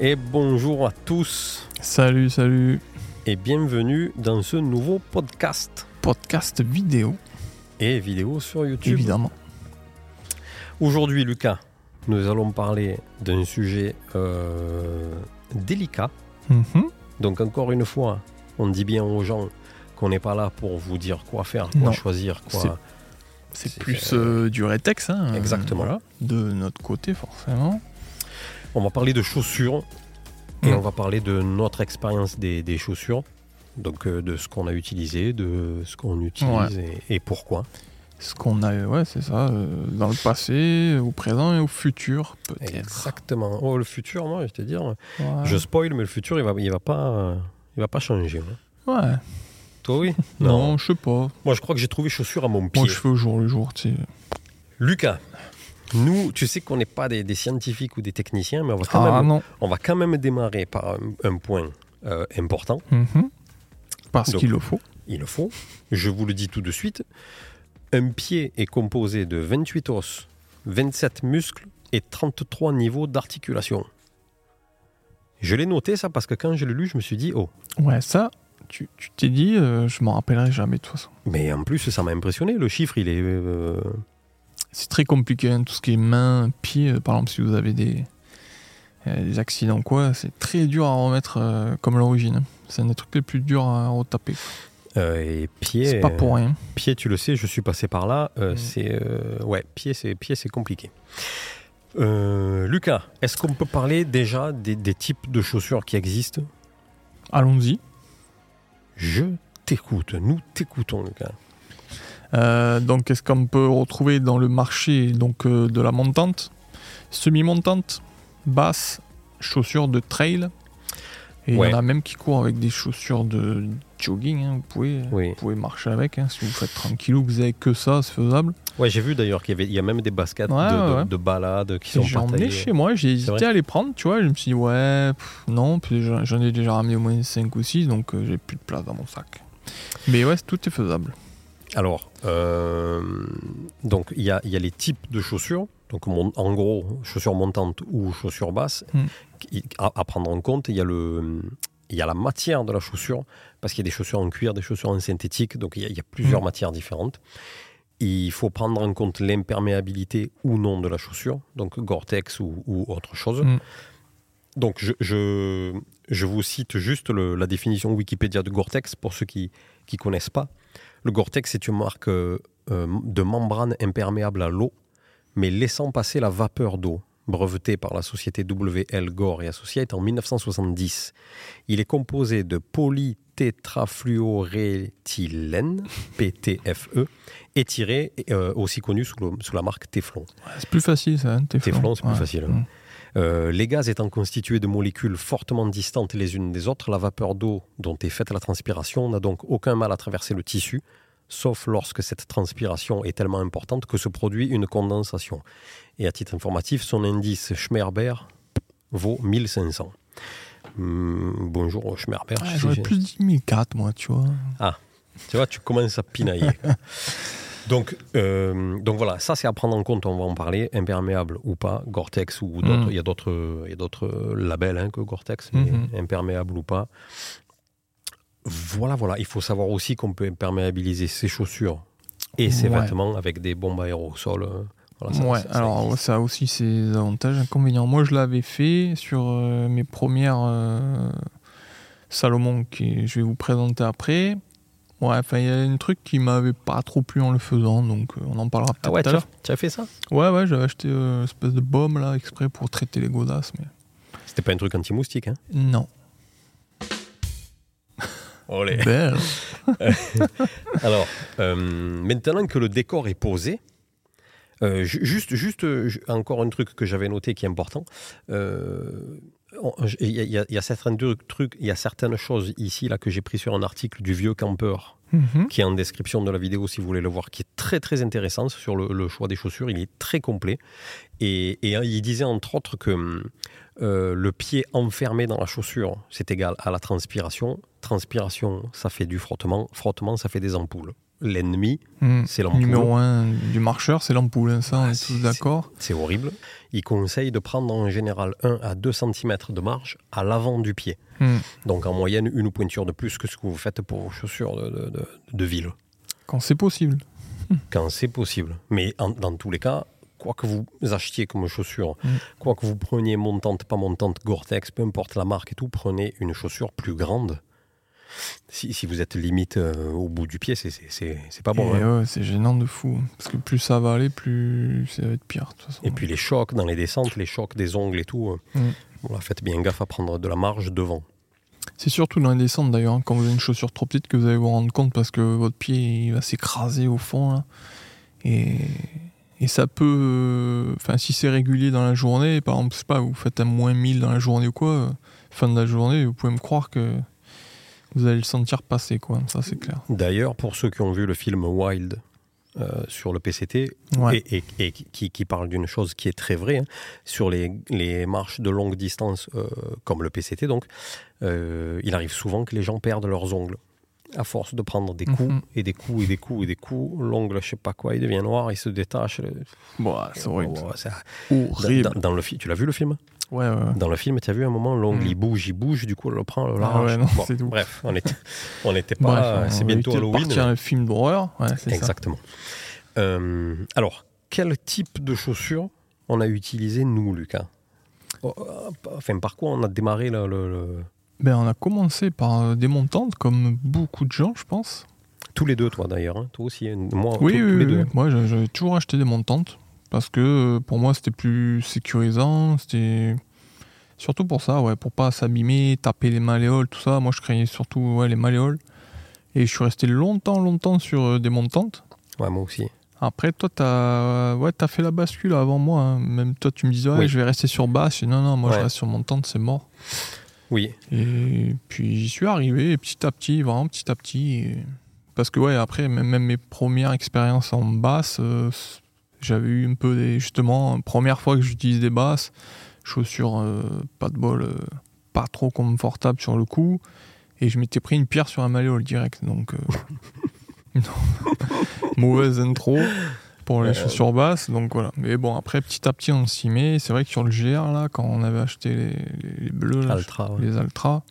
Et bonjour à tous Salut, salut. et bienvenue dans ce nouveau podcast Podcast vidéo, et vidéo sur YouTube. évidemment. Aujourd'hui, Lucas, nous allons parler d'un sujet euh, délicat. Mhm. Donc encore une fois, on dit bien aux gens qu'on n'est pas là pour vous dire quoi faire, quoi Non. choisir, quoi. C'est- plus euh, du rétex, hein, Exactement. voilà, de notre côté, forcément. On va parler de chaussures et Mm. on va parler de notre expérience des, des chaussures. Donc euh, de ce qu'on a utilisé, de ce qu'on utilise et, et pourquoi. Ce qu'on a, ouais, c'est ça, euh, dans le passé, au présent et au futur, peut-être. Exactement. Oh, le futur, moi, je te dire, Ouais. je spoil, mais le futur, il va, il va pas, il va pas changer. hein. Ouais. Toi, oui? Non, je sais pas. Moi, je crois que j'ai trouvé chaussures à mon pied. Moi, je fais au jour le jour, tu sais. Lucas, nous, tu sais qu'on n'est pas des, des scientifiques ou des techniciens, mais on va quand, Ah même, non. on va quand même démarrer par un, un point euh, important. Mhm. Parce qu'il le faut. Il le faut. Je vous le dis tout de suite. Un pied est composé de 28 os, 27 muscles et 33 niveaux d'articulation. Je l'ai noté ça parce que quand je l'ai lu, je me suis dit, oh, Ouais, ça, tu tu t'es dit, euh, je m'en rappellerai jamais de toute façon. mais en plus ça m'a impressionné. Le chiffre, il est... euh, C'est très compliqué, hein, tout ce qui est main, pied. euh, Par exemple, si vous avez des, euh, des accidents, quoi, c'est très dur à remettre euh, comme l'origine. hein. C'est un des trucs les plus durs à retaper. euh, et pied... C'est pas pour rien. Pied, tu le sais, je suis passé par là. euh, Mm. C'est... ouais, pied, c'est, pied, c'est compliqué. Lucas, est-ce qu'on peut parler déjà des, des types de chaussures qui existent? Allons-y. Je t'écoute, nous t'écoutons, Lucas. Euh, donc, qu'est-ce qu'on peut retrouver dans le marché donc, euh, de la montante? Semi-montante, basse, chaussures de trail. Et il Ouais. y en a même qui courent avec des chaussures de jogging. hein, Vous, pouvez, Oui. vous pouvez marcher avec. hein, si vous faites tranquillou, que vous avez que ça, c'est faisable. Ouais, j'ai vu d'ailleurs qu'il y avait, il y a même des baskets Ouais, de, ouais, balade qui sont J'en ai chez moi, j'ai hésité à les prendre, tu vois. Je me suis dit, ouais, pff, non, puis j'en j'en ai déjà ramené au moins 5 ou 6, donc euh, j'ai plus de place dans mon sac. Mais ouais, tout est faisable. Alors, euh, donc il y a, il y a les types de chaussures. Donc mon- en gros, chaussures montantes ou chaussures basses. Mm. Qui- À, à prendre en compte, il y a le, il y a la matière de la chaussure parce qu'il y a des chaussures en cuir, des chaussures en synthétique. Donc il y a, il y a plusieurs Mm. matières différentes. Il faut prendre en compte l'imperméabilité ou non de la chaussure, donc Gore-Tex ou, ou autre chose. Mm. Donc je, je, je vous cite juste le- la définition Wikipédia de Gore-Tex pour ceux qui ne connaissent pas. Le Gore-Tex est une marque euh, euh, de membrane imperméable à l'eau, mais laissant passer la vapeur d'eau, brevetée par la société WL Gore et Associates en 1970. Il est composé de polytétrafluoréthylène, PTFE, étiré, euh, aussi connu sous, le- sous la marque Teflon. Ouais, c'est plus facile, ça, hein, Teflon. Teflon, c'est plus facile. hein. Euh, les gaz étant constitués de molécules fortement distantes les unes des autres, la vapeur d'eau dont est faite la transpiration n'a donc aucun mal à traverser le tissu, sauf lorsque cette transpiration est tellement importante que se produit une condensation. Et à titre informatif, son indice Schmerber vaut 1500. Hum, bonjour Schmerber. Sais- J'aurais plus dit 1004, moi, tu vois. tu vois, tu commences à pinailler. donc, euh, donc voilà, ça c'est à prendre en compte, on va en parler, imperméable ou pas, Gore-Tex ou d'autres, Mm. il y a d'autres, il y a d'autres labels hein, que Gore-Tex, Mhm. imperméable ou pas. Voilà, voilà, il faut savoir aussi qu'on peut imperméabiliser ses chaussures et ses Ouais. vêtements avec des bombes aérosols. euh, Voilà, ça- ouais, ça- ça alors ça a aussi ses avantages, inconvénients. Moi, je l'avais fait sur euh, mes premières euh, Salomon, que je vais vous présenter après. Ouais, enfin, il y a un truc qui m'avait pas trop plu en le faisant, donc euh, on en parlera peut-être Ah ouais, tout à tu as, l'heure. tu as fait ça? Ouais, ouais, j'avais acheté euh, une espèce de baume là, exprès pour traiter les godasses, mais C'était pas un truc anti-moustique, hein? Non. Olé. Belle. Alors, euh, maintenant que le décor est posé, euh, ju- juste, juste euh, ju- encore un truc que j'avais noté qui est important. Il y, a- y y certains trucs, il y a certaines choses ici là que j'ai pris sur un article du vieux campeur Mhm. qui est en description de la vidéo si vous voulez le voir, qui est très très intéressant sur le, le choix des chaussures. Il est très complet et, et il disait entre autres que euh, le pied enfermé dans la chaussure, c'est égal à la transpiration. Transpiration, ça fait du frottement. Frottement, ça fait des ampoules. L'ennemi, Hmm. c'est l'ampoule. Numéro un du marcheur, c'est l'ampoule, hein, ça, on Ah, est tous d'accord. C'est horrible. Il conseille de prendre en général 1 à 2 cm de marge à l'avant du pied. Hmm. Donc en moyenne, une pointure de plus que ce que vous faites pour vos chaussures de, de- de- de ville, Quand c'est possible. quand c'est possible. Mais en- dans tous les cas, quoi que vous achetiez comme chaussure, Mm. quoi que vous preniez montante, pas montante, Gore-Tex, peu importe la marque et tout, prenez une chaussure plus grande. Si, si vous êtes limite euh, au bout du pied, c'est- pas bon. Hein. ouais, c'est gênant de fou. Parce que plus ça va aller, plus ça va être pire. De toute façon. Et puis les chocs dans les descentes, les chocs des ongles et tout, euh, Mm. voilà, faites bien gaffe à prendre de la marge devant. C'est surtout dans les descentes d'ailleurs, hein, quand vous avez une chaussure trop petite que vous allez vous rendre compte parce que votre pied il va s'écraser au fond. Là. Et, et ça peut. euh, Enfin, si c'est régulier dans la journée, par exemple, je sais pas, vous faites un moins 1000 dans la journée ou quoi, euh, fin de la journée, vous pouvez me croire que vous allez le sentir passer, quoi. Ça, c'est clair. D'ailleurs, pour ceux qui ont vu le film Wild euh, sur le PCT, Ouais. et, et- et qui, qui parle d'une chose qui est très vraie, hein, sur les, les marches de longue distance, euh, comme le PCT, donc, euh, il arrive souvent que les gens perdent leurs ongles. À force de prendre des coups Mhm. et des coups et des coups et des coups, l'ongle, je sais pas quoi, il devient noir, il se détache. Bon, c'est horrible. Dans, dans le film, tu l'as vu le film? Ouais, ouais, ouais. Dans le film, tu as vu un moment, l'ongle Mm. il bouge, il bouge, du coup, on le prend, on Ah l'arrache. Bon, c'est tout. bref, on était, on était pas. on c'est bientôt Halloween. partir un film d'horreur. Ouais, c'est ça. Exactement. Euh, alors, quel type de chaussures on a utilisé nous, Lucas? Oh, euh, Enfin, par quoi on a démarré le, le- le- Ben, on a commencé par euh, des montantes, comme beaucoup de gens, je pense. Tous les deux, toi d'ailleurs. hein. Toi aussi. hein. Moi, Oui, tous, oui, tous les oui, deux. oui. Moi, j'ai- toujours acheté des montantes parce que euh, pour moi, c'était plus sécurisant. C'était surtout pour ça, ouais, pour pas s'abîmer, taper les malléoles, tout ça. Moi, je craignais surtout ouais, les malléoles. Et je suis resté longtemps, longtemps sur euh, des montantes. Ouais, moi aussi. Après, toi, t'as ouais, as fait la bascule avant moi. hein. Même toi, tu me disais, ouais, Oui. je vais rester sur basse. Non, non, moi, je reste sur montante, c'est mort. Oui. Et puis j'y suis arrivé petit à petit, vraiment petit à petit. et- Parce que ouais, après, même, mes premières expériences en basse, euh, j'avais eu un peu des. Justement, première fois que j'utilise des basses, chaussures euh, pas de bol, euh, pas trop confortables sur le coup. Et je m'étais pris une pierre sur un malléole direct. Donc, euh, mauvaise intro pour les chaussures basses. Donc voilà. Mais bon, après, petit à petit, on s'y met. C'est vrai que sur le GR, là, quand on avait acheté les, les- les bleus, là, Altra. ouais. les Altra.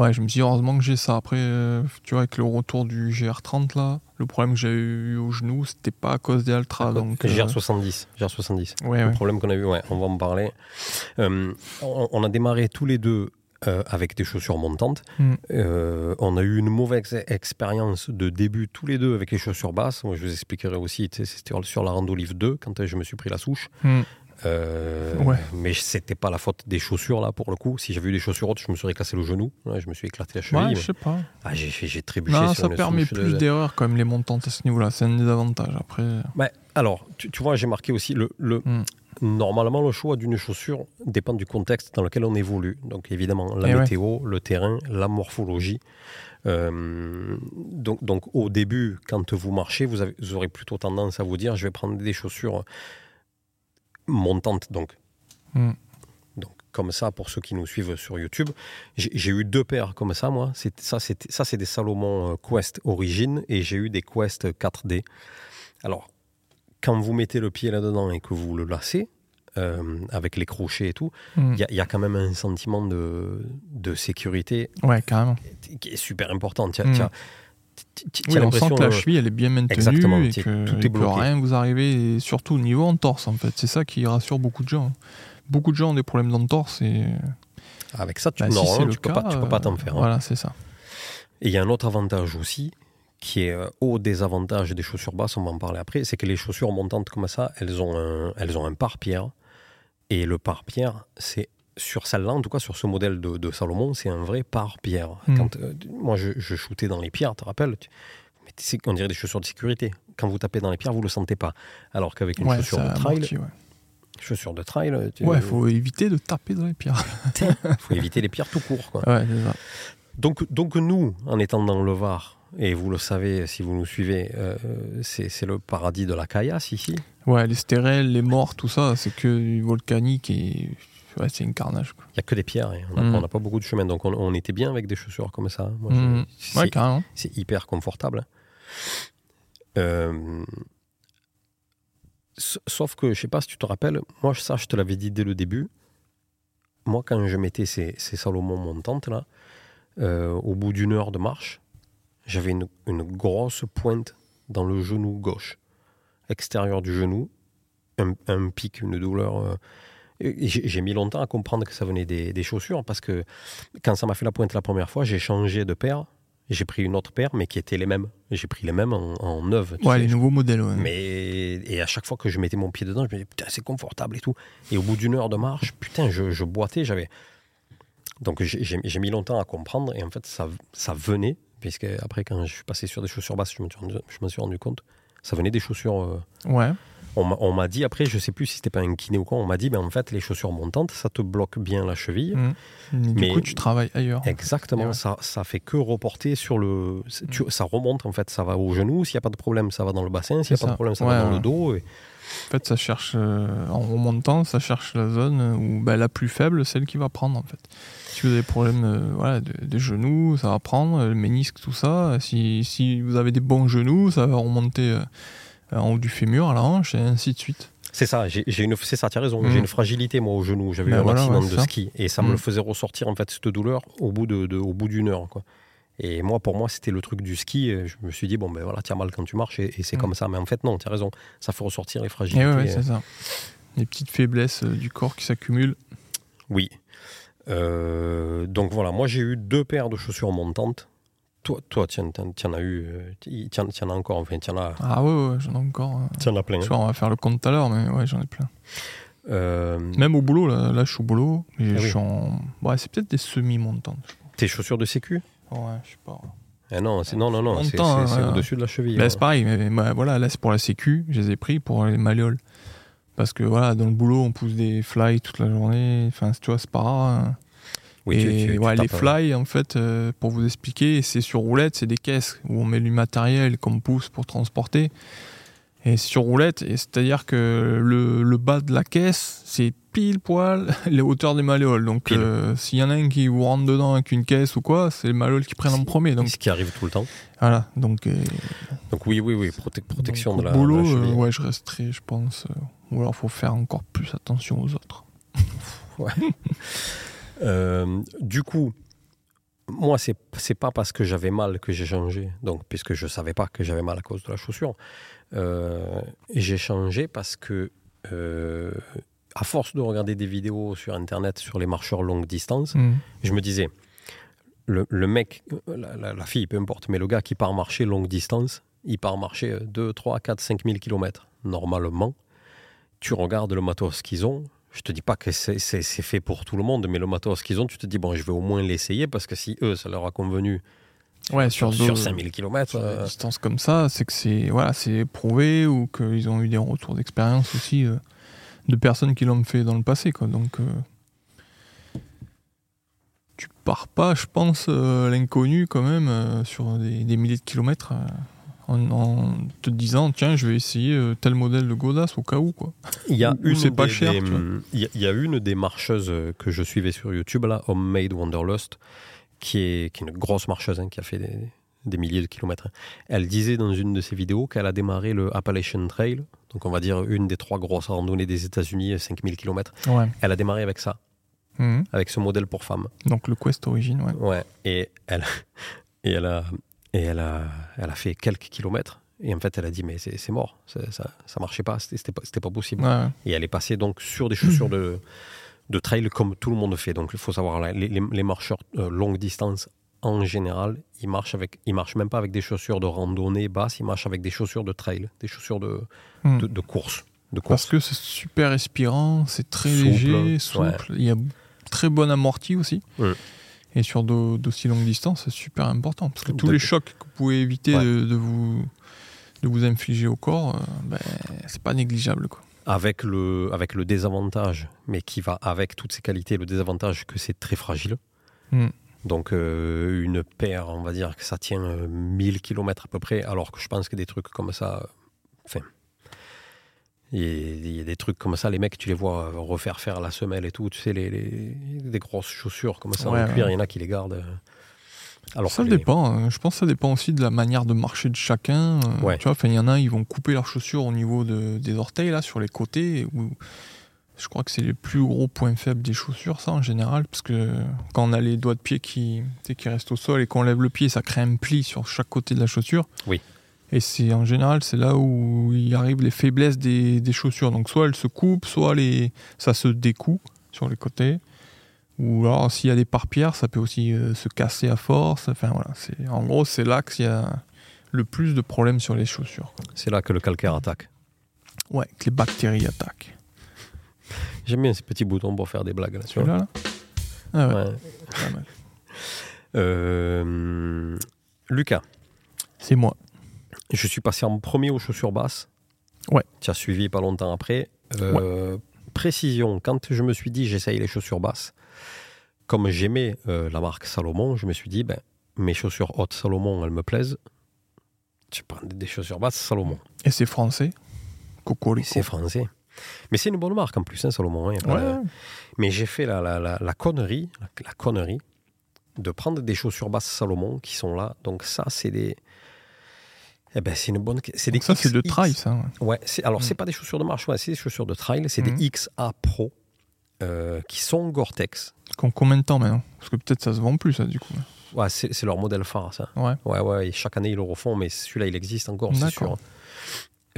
Ouais, je me suis dit heureusement que j'ai ça. Après, euh, tu vois, avec le retour du GR30 là, le problème que j'ai eu au genou, c'était pas à cause des Altra. Donc, euh, GR70. GR70. ouais, Le ouais. problème qu'on a eu, ouais, on va en parler. Euh, on, on a démarré tous les deux euh, avec des chaussures montantes. Mm. Euh, on a eu une mauvaise expérience de début tous les deux avec les chaussures basses. Moi, je vous expliquerai aussi, c'était sur la Rando Livre 2 quand euh, je me suis pris la souche. Mm. Euh, Ouais. Mais c'était pas la faute des chaussures là pour le coup. Si j'avais eu des chaussures hautes, je me serais cassé le genou. Ouais, je me suis éclaté la cheville. Ouais, je sais pas. Ah, j'ai trébuché Non, sur ça une permet plus de- d'erreurs quand même les montantes à ce niveau-là. C'est un des avantages. Après, Ouais, alors, tu, tu vois, j'ai marqué aussi le. le Mm. Normalement, le choix d'une chaussure dépend du contexte dans lequel on évolue. Donc, évidemment, la Eh météo, le terrain, la morphologie. Euh, donc, donc, au début, quand vous marchez, vous, avez- vous aurez plutôt tendance à vous dire je vais prendre des chaussures montantes. Donc, Mm. donc comme ça, pour ceux qui nous suivent sur YouTube, j'ai eu deux paires comme ça, moi. C'est- Ça, c'est des Salomon euh, Quest Origin et j'ai eu des Quest 4D. Alors, quand vous mettez le pied là-dedans et que vous le lacez, euh, avec les crochets et tout, Mm. il y, a- il y a quand même un sentiment de, de sécurité ouais, carrément. qui est super important. Tu as, Mm. Oui, on sent que la cheville elle est bien maintenue Exactement, et que tout est rien vous arriver, et surtout au niveau entorse en fait. C'est ça qui rassure beaucoup de gens. Beaucoup de gens ont des problèmes d'entorse et avec ça, tu, bah, si c'est le tu peux cas, pas, tu peux pas t'en euh, faire. hein. Voilà, c'est ça. Et il y a un autre avantage aussi, qui est euh, au désavantage des chaussures basses, on va en parler après, c'est que les chaussures montantes comme ça, elles ont un, elles ont un pare-pierre. Et le pare-pierre, c'est sur celle-là, en tout cas sur ce modèle de, de Salomon, c'est un vrai pare-pierre. Mm. Quand euh, moi je, je shootais dans les pierres, tu te rappelles tu- mais c'est- On dirait des chaussures de sécurité. Quand vous tapez dans les pierres, vous le sentez pas. Alors qu'avec une Ouais, chaussure de trail, amortit, ouais. chaussure de trail, tu- Ouais, faut éviter de taper dans les pierres. faut éviter les pierres tout court. Quoi. ouais. Donc, donc nous, en étant dans le Var, et vous le savez si vous nous suivez, euh, c'est c'est le paradis de la caillasse ici. Ouais, les stérelles, les morts, tout ça, c'est que du volcanique et ouais, c'est une carnage. Il n'y a que des pierres, et on n'a Mm. pas beaucoup de chemin. Donc on, on était bien avec des chaussures comme ça. Moi, je- c'est Ouais, carrément. c'est hyper confortable. Euh, s- sauf que, je sais pas si tu te rappelles, moi, ça, je te l'avais dit dès le début. Moi, quand je mettais ces, ces Salomon montantes, là, euh, au bout d'une heure de marche, j'avais une, une grosse pointe dans le genou gauche, extérieur du genou, un, un pic, une douleur. euh, j'ai mis longtemps à comprendre que ça venait des, des chaussures parce que quand ça m'a fait la pointe la première fois, j'ai changé de paire. J'ai pris une autre paire, mais qui étaient les mêmes. J'ai pris les mêmes en, en neuve. tu Ouais, sais. les nouveaux modèles, ouais. Mais et à chaque fois que je mettais mon pied dedans, je me disais putain c'est confortable et tout. Et au bout d'une heure de marche, putain je, je boitais, j'avais. Donc j'ai- mis longtemps à comprendre et en fait ça, ça venait puisque après quand je suis passé sur des chaussures basses, je me suis rendu, je me suis rendu compte, ça venait des chaussures. euh, Ouais. On m'a- dit après, je sais plus si c'était pas un kiné ou quoi, on m'a dit ben en fait les chaussures montantes ça te bloque bien la cheville. Mm. Du Mais- coup, tu travailles ailleurs. Exactement, ouais. ça, ça fait que reporter sur le. tu- ça remonte en fait, ça va au genou. S'il n'y a pas de problème, ça va dans le bassin. S'il n'y a pas de problème, ça Ouais, va dans ouais. le dos. et- En fait, ça cherche, euh, en remontant, ça cherche la zone où ben, la plus faible, celle qui va prendre, en fait. Si vous avez des problèmes euh, voilà, de, de genoux, ça va prendre, le ménisque, tout ça. Si, si vous avez des bons genoux, ça va remonter euh, en haut du fémur, à la hanche, et ainsi de suite. C'est ça, j'ai une, c'est ça, tu as raison. Mm. J'ai une fragilité, moi, au genou. J'avais eu Ben un voilà, accident ouais, de ça. ski et ça me Mm. le faisait ressortir, en fait, cette douleur au bout de, de- au bout d'une heure, quoi. Et moi, pour moi, c'était le truc du ski. Je me suis dit, bon, ben voilà, tu as mal quand tu marches et, et c'est Mm. comme ça. Mais en fait, non, tu as raison. Ça fait ressortir les Et fragilités. ouais, c'est ça. Les petites faiblesses euh, du corps qui s'accumulent. Oui. Euh, donc voilà, moi, j'ai eu deux paires de chaussures montantes. Toi, toi tu en, en as eu, tu en, en as encore, enfin, tu en as, Ah ouais, ouais, j'en ai encore. euh. tu en as plein. Hein. on va faire le compte tout à l'heure, mais ouais, j'en ai plein. Euh, Même au boulot, là, là je suis au boulot. Ah je oui. suis en... Ouais, c'est peut-être des semi-montantes. tes chaussures de sécu? Ouais, je sais pas. Eh Non, c'est non, non, non, c'est hein, ouais. au-dessus de la cheville. Ouais. c'est pareil, mais bah, voilà, là c'est pour la sécu, je les ai pris pour les malléoles. Parce que voilà, dans le boulot, on pousse des fly toute la journée. Enfin, tu vois, c'est pas rare. hein. Oui, et tu- tu ouais, les fly, en fait, euh, pour vous expliquer, c'est sur roulette, c'est des caisses où on met du matériel qu'on pousse pour transporter. Et sur roulette, et c'est-à-dire que le, le bas de la caisse, c'est pile poil les hauteurs des malléoles. Donc, euh, s'il y en a un qui vous rentre dedans avec une caisse ou quoi, c'est les malléoles qui prennent en premier. Donc, ce qui arrive tout le temps. voilà. Donc, euh, Donc oui, oui, oui, prote- protection donc, de la, boulot, de la ouais, je resterai, je pense. ou alors, faut faire encore plus attention aux autres. Euh, du coup, moi, c'est c'est pas parce que j'avais mal que j'ai changé, donc puisque je savais pas que j'avais mal à cause de la chaussure. Euh, j'ai changé parce que, euh, à force de regarder des vidéos sur Internet sur les marcheurs longue distance, Mm. je me disais, le, le mec, euh, la, la- la fille, peu importe, mais le gars qui part marcher longue distance, il part marcher 2, 3, 4, 5 000 km. Normalement, tu regardes le matos qu'ils ont. Je te dis pas que c'est fait pour tout le monde, mais le matos qu'ils ont, tu te dis, bon, je vais au moins l'essayer parce que si eux, ça leur a convenu Ouais, sur, sur, sur deux- 5000 km, sur des distances comme ça, c'est que c'est voilà, c'est prouvé ou qu'ils ont eu des retours d'expérience aussi euh, de personnes qui l'ont fait dans le passé, quoi. Donc, euh, tu pars pas, je pense, euh, à l'inconnu quand même euh, sur des, des milliers de kilomètres euh, en, en te disant tiens, je vais essayer euh, tel modèle de Godas au cas où, quoi. Il y a une c'est pas des- cher, vois. il y, a- il y a une des marcheuses euh, que je suivais sur YouTube, là, Homemade Wanderlust, qui est, qui est une grosse marcheuse, hein, qui a fait des, des milliers de kilomètres. Elle disait dans une de ses vidéos qu'elle a démarré le Appalachian Trail, donc on va dire une des trois grosses randonnées des États-Unis, 5000 km. Ouais. Elle a démarré avec ça, Mhm. avec ce modèle pour femmes. Donc le Quest Origin, ouais. Ouais. Et elle, et elle a, et elle a, elle a fait quelques kilomètres. Et en fait, elle a dit mais c'est c'est mort, ça, ça, ça marchait pas, c'était pas, c'était pas possible. Ouais. Et elle est passée donc sur des chaussures de, de trail comme tout le monde fait. Donc il faut savoir, les, les- les marcheurs euh, longue distance, en général, ils marchent, avec, ils marchent même pas avec des chaussures de randonnée basse, ils marchent avec des chaussures de trail, des chaussures de, Mhm. de, de course. De Parce course. que c'est super respirant, c'est très Souple, léger, souple. ouais. Il y a très bonne amorti aussi. Et sur d'au- d'aussi longue distance, c'est super important. Parce que tous les chocs que vous pouvez éviter Ouais. de, de vous, de vous infliger au corps, euh, ben, c'est pas négligeable. Quoi. Avec le, avec le désavantage, mais qui va avec toutes ces qualités, le désavantage que c'est très fragile. Mm. Donc euh, une paire, on va dire que ça tient euh, 1000 km à peu près, alors que je pense que des trucs comme ça, euh, enfin, il y, a- des trucs comme ça, les mecs, tu les vois euh, refaire faire la semelle et tout, tu sais, les, les- des grosses chaussures comme ça Ouais, en cuir, ouais. il y en a qui les gardent. euh, Alors ça les- dépend. hein. Je pense que ça dépend aussi de la manière de marcher de chacun. Euh, Ouais. Tu vois, il y en a, ils vont couper leurs chaussures au niveau de- des orteils, là, sur les côtés. Où je crois que c'est les plus gros points faibles des chaussures, ça, en général. Parce que quand on a les doigts de pied qui, qui restent au sol et qu'on lève le pied, ça crée un pli sur chaque côté de la chaussure. Oui. Et c'est en général, c'est là où il arrive les faiblesses des, des chaussures. Donc, soit elles se coupent, soit les, ça se découe sur les côtés. Ou alors, s'il y a des parpierres, ça peut aussi euh, se casser à force. Enfin, voilà. C'est, en gros, c'est là qu'il y a le plus de problèmes sur les chaussures. C'est là que le calcaire attaque. Ouais, que les bactéries attaquent. J'aime bien ces petits boutons pour faire des blagues là. Celui-là, là Ah ouais, Ouais. pas mal. Euh, Lucas, C'est moi. Je suis passé en premier aux chaussures basses. Ouais. Tu as suivi pas longtemps après. Euh, Précision, quand je me suis dit j'essaye les chaussures basses, comme j'aimais euh, la marque Salomon, je me suis dit ben, mes chaussures hautes Salomon, elles me plaisent. Je prends des chaussures basses Salomon. Et c'est français. Cocorico. C'est français. Mais c'est une bonne marque en plus, hein, Salomon. hein, Ouais, Mais j'ai fait la, la, la, connerie, la connerie de prendre des chaussures basses Salomon qui sont là. Donc ça, c'est des... Eh ben, c'est une bonne... C'est des ça, c'est de trail, ça. ouais. Ouais, c'est, alors Mm. c'est pas des chaussures de marche, ouais, c'est des chaussures de trail. C'est Mm. des XA Pro euh, qui sont Gore-Tex. Combien de temps maintenant? Parce que peut-être ça se vend plus, ça, du coup. Ouais, c'est, c'est leur modèle phare, ça. Ouais. Ouais, ouais, et chaque année ils le refont, mais celui-là, il existe encore, c'est sûr. D'accord.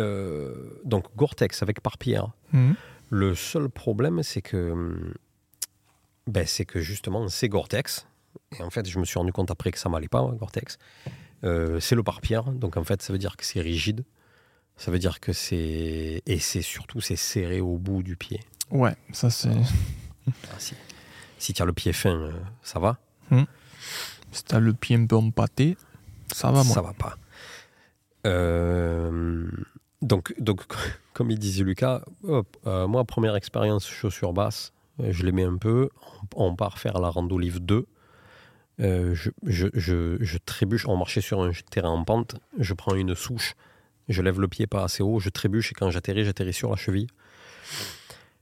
Euh, donc Gore-Tex avec parpierre. Mhm. Le seul problème, c'est que, hum, ben, c'est que justement, c'est Gore-Tex. Et en fait, je me suis rendu compte après que ça m'allait pas, Gore-Tex. Euh, c'est le pare-pierre, donc en fait, ça veut dire que c'est rigide. Ça veut dire que c'est et c'est surtout c'est serré au bout du pied. Ouais, ça, c'est. Ah, si si tu as le pied fin, euh, ça va. Si t'as le pied un peu empâté, ça va, moi. Ça va pas. Euh, donc, donc, comme il disait Lucas, hop, moi, première expérience chaussures basses, je les mets un peu. On, on part faire la rando livre 2. Euh, je, je, je, je trébuche, on marchait sur un terrain en pente, je prends une souche, je lève le pied pas assez haut, je trébuche et quand j'atterris, j'atterris sur la cheville.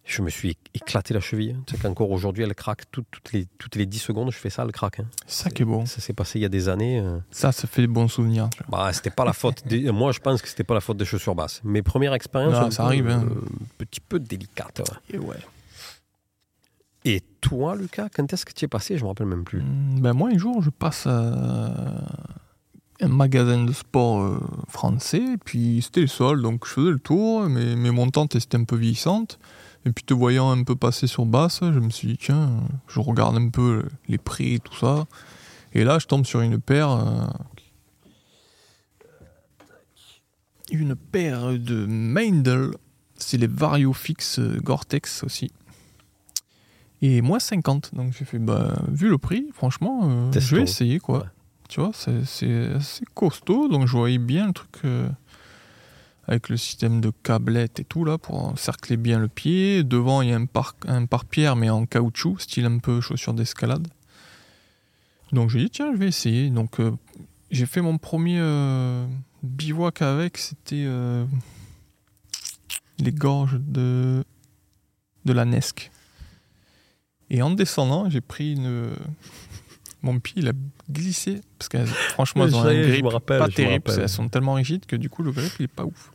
Je me suis éclaté la cheville. Tu sais qu'encore aujourd'hui, elle craque toutes, toutes, les, toutes les 10 secondes, je fais ça, elle craque. hein. Ça qui est bon. Ça s'est passé il y a des années. euh. Ça, ça fait des bons souvenirs. Bah, c'était pas la faute. Des... Moi, je pense que c'était pas la faute des chaussures basses. Mes premières expériences, ça arrive, hein. euh, un petit peu délicates. ouais. Et ouais. Et toi, Lucas, quand est-ce que tu es passé? Je me rappelle même plus. Hmm, Ben moi, un jour, je passe à un magasin de sport euh, français, puis c'était le sol, donc je faisais le tour, mais mes montantes étaient un peu vieillissantes. Et puis te voyant un peu passer sur basse, je me suis dit, tiens, je regarde un peu les prix et tout ça. Et là, je tombe sur une paire. euh, une paire de Meindl. C'est les Variofix euh, Gore-Tex aussi. Et moins 50. Donc j'ai fait, bah, vu le prix, franchement, euh, je vais essayer quoi. Ouais. Tu vois, c'est- assez costaud. Donc je voyais bien le truc euh, avec le système de câblette et tout là pour encercler bien le pied. Devant, il y a un par- un pare-pierre mais en caoutchouc, style un peu chaussure d'escalade. Donc j'ai dit, tiens, je vais essayer. Donc euh, j'ai fait mon premier euh, bivouac avec, c'était euh, les gorges de, de la Nesque. Et en descendant, j'ai pris une. Mon pied, il a glissé. Parce que franchement, elles ont un grip rappelle, pas terrible. Elles sont tellement rigides que du coup, le grip, il est pas ouf.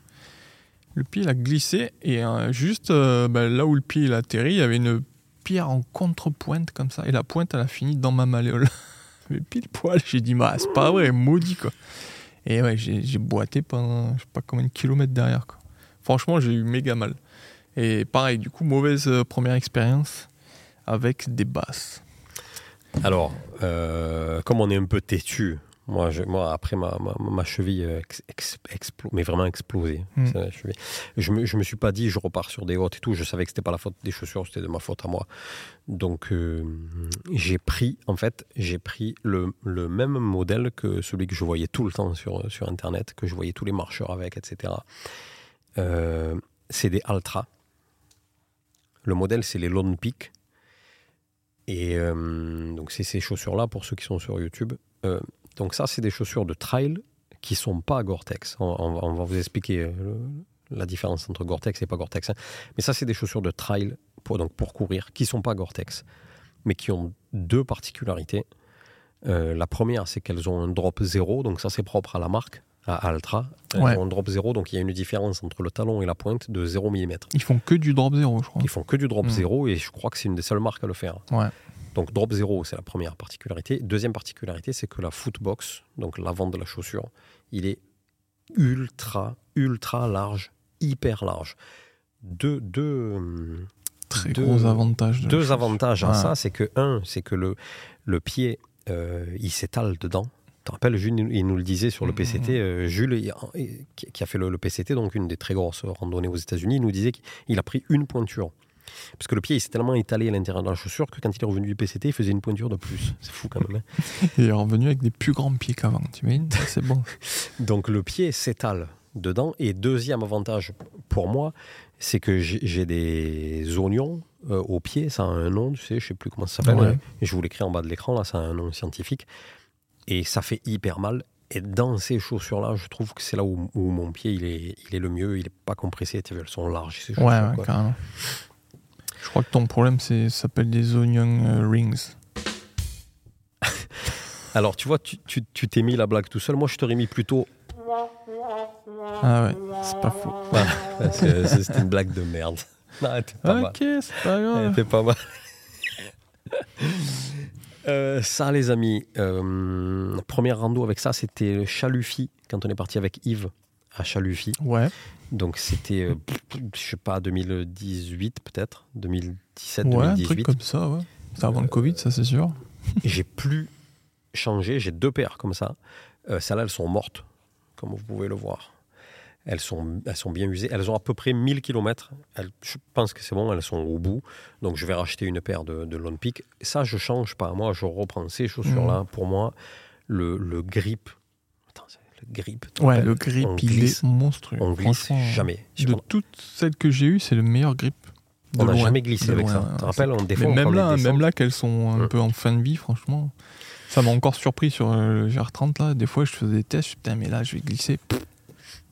Le pied, il a glissé. Et euh, juste euh, ben, là où le pied il a atterri, il y avait une pierre en contrepointe comme ça. Et la pointe, elle a fini dans ma malléole. Mais pile poil, j'ai dit, bah, c'est pas vrai, maudit quoi. Et ouais, j'ai j'ai boité pendant je sais pas combien de kilomètres derrière quoi. Franchement, j'ai eu méga mal. Et pareil, du coup, mauvaise euh, première expérience avec des basses. Alors, euh, comme on est un peu têtu, moi, je- moi après ma, ma, ma cheville euh, ex- ex- explo- mais vraiment explosé. Mm. C'est la cheville. Je me, je me suis pas dit je repars sur des hautes et tout. Je savais que c'était pas la faute des chaussures, c'était de ma faute à moi. Donc euh, j'ai pris, en fait, j'ai pris le, le même modèle que celui que je voyais tout le temps sur, sur Internet, que je voyais tous les marcheurs avec, etc. Euh, c'est des Altra. Le modèle, c'est les Lone Peak. Et euh, donc, c'est ces chaussures-là pour ceux qui sont sur YouTube. Euh, donc, ça, c'est des chaussures de trail qui sont pas Gore-Tex. On, va- vous expliquer euh, la différence entre Gore-Tex et pas Gore-Tex. hein. Mais ça, c'est des chaussures de trail pour, donc pour courir qui sont pas Gore-Tex, mais qui ont deux particularités. La première, c'est qu'elles ont un drop zéro, donc ça c'est propre à la marque, à Altra. Ouais. ont un drop zéro, donc il y a une différence entre le talon et la pointe de 0 mm. Ils font que du drop zéro, je crois. Ils font que du drop Mm. zéro et je crois que c'est une des seules marques à le faire. Ouais. Donc drop zéro, c'est la première particularité. Deuxième particularité, c'est que la footbox, donc l'avant de la chaussure, il est ultra, ultra large, hyper large. Deux, deux, hum, Très Deux- gros avantage. de la deux avantages à Ouais. ça, c'est que un, c'est que le, le pied, euh, il s'étale dedans. Tu te rappelles, Jules, il nous le disait sur le Mhm. PCT. euh, Jules, il- qui a fait le, le PCT, donc une des très grosses randonnées aux États-Unis, il nous disait qu'il a pris une pointure. Parce que le pied, il s'est tellement étalé à l'intérieur de la chaussure que quand il est revenu du PCT, il faisait une pointure de plus. C'est fou quand même. hein. Il est revenu avec des plus grands pieds qu'avant, t'imagines Ça, C'est bon. Donc le pied s'étale dedans. Et deuxième avantage pour moi, c'est que j'ai des oignons euh, au pied. Ça a un nom, tu sais, je sais plus comment ça s'appelle. Ouais. Je vous l'écris en bas de l'écran, là, ça a un nom scientifique. Et ça fait hyper mal. Et dans ces chaussures-là, je trouve que c'est là où, où mon pied il est, il est le mieux. Il n'est pas compressé. Tu vois, elles sont larges. Ces Ouais, carrément. Je crois que ton problème, c'est ça s'appelle des onion euh, rings. Alors, tu vois, tu tu- tu t'es mis la blague tout seul. Moi, je t'aurais mis plutôt. Ah ouais, c'est pas faux. Ouais, c'est- une blague de merde. Non, elle pas mal. Ok, c'est pas Elle grave. était pas mal. Euh, ça, les amis, euh, première rando avec ça, c'était Chalufi, quand on est parti avec Yves à Chalufi. Ouais, Donc, c'était, euh, je sais pas, 2018 peut-être, 2017, ouais, un 2018. truc comme ça, ouais. C'est avant le Covid, ça c'est sûr. J'ai plus changé, j'ai deux paires comme ça. Euh, Celles-là, elles sont mortes, comme vous pouvez le voir. Elles sont, elles sont bien usées. Elles ont à peu près 1000 km. Elles, je pense que c'est bon, elles sont au bout. Donc je vais racheter une paire de, de Lone Peak. Ça, je change pas. Moi, je reprends ces chaussures-là. Pour moi, le, le grip. Attends, le grip. Ouais, le grip, on il glisse, est monstrueux. On glisse jamais. De toutes celles que j'ai eues, c'est le meilleur grip. De on n'a jamais glissé De avec loin, ça. Tu te rappelles, on, on même prend des là, hein, même là qu'elles sont un Ouais. peu en fin de vie, franchement. Ça m'a encore surpris sur euh, le GR30 là. Des fois, je faisais des tests, je me putain, mais là, je vais glisser. Pff,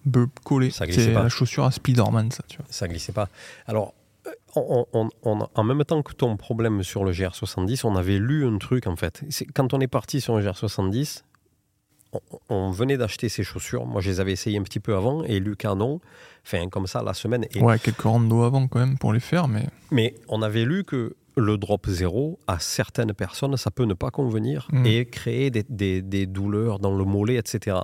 Beuh, collé. Ça glissait C'est pas. la chaussure à Spiderman, ça, tu vois. ça glissait pas. Alors, euh, on- on- on- en même temps que ton problème sur le GR70, on avait lu un truc en fait. C'est- Quand on est parti sur un GR70, on, on venait d'acheter ces chaussures. Moi, je les avais essayées un petit peu avant et Lucas non. Enfin, comme ça, la semaine. Et- Ouais, quelques randos avant quand même pour les faire, mais Mais on avait lu que le drop zéro, à certaines personnes, ça peut ne pas convenir Mm. et créer des, des- des douleurs dans le mollet, etc.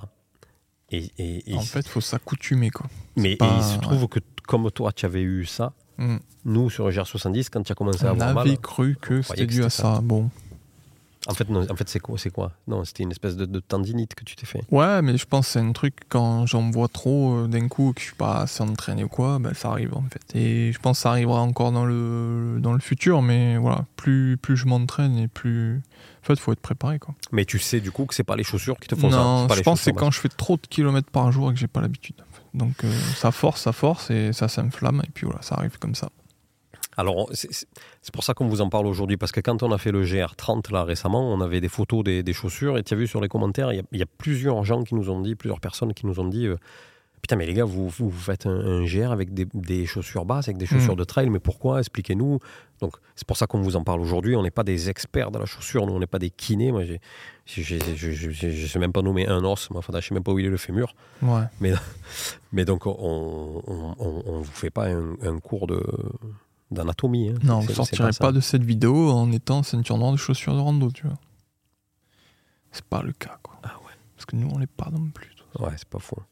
Et, et- et- en fait, faut s'accoutumer quoi. mais pas- il se trouve que comme toi, tu avais eu ça, Mm. nous, sur le GR70, quand tu as commencé à On avoir mal, avait cru que c'était dû à c'était ça. Bon. En fait, non, en fait c'est quoi, Non, c'était une espèce de, de tendinite que tu t'es fait. Ouais, mais je pense que c'est un truc quand j'en vois trop euh, d'un coup que je suis pas assez entraîné ou quoi, ben ça arrive en fait. Et je pense que ça arrivera encore dans le dans le futur, mais voilà, plus plus je m'entraîne et plus en fait faut être préparé quoi. Mais tu sais du coup que c'est pas les chaussures qui te font ça. non, c'est pas je pense que c'est quand je fais trop de kilomètres par jour et que j'ai pas l'habitude. Donc euh, ça force, ça force et ça s'inflamme et puis voilà, ça arrive comme ça. Alors, c'est pour ça qu'on vous en parle aujourd'hui, parce que quand on a fait le GR30 là récemment, on avait des photos des, des chaussures, et tu as vu sur les commentaires, il y, a- il y a plusieurs gens qui nous ont dit, plusieurs personnes qui nous ont dit, euh, putain mais les gars, vous, vous, faites un, un GR avec des, des chaussures basses, avec des chaussures Mm. de trail, mais pourquoi? Expliquez-nous. Donc c'est pour ça qu'on vous en parle aujourd'hui, on n'est pas des experts de la chaussure, nous on n'est pas des kinés, moi je je sais même pas nommer un os, moi, enfin, je sais même pas où il est le fémur, Ouais. mais donc on on, on, on vous fait pas un, un cours de d'anatomie. hein. Non, vous sortirez ça. pas, de cette vidéo en étant ceinture noire de chaussures de rando, tu vois. C'est pas le cas, quoi. Ah ouais. Parce que nous, on l'est pas non plus. toi. Ouais, c'est pas faux.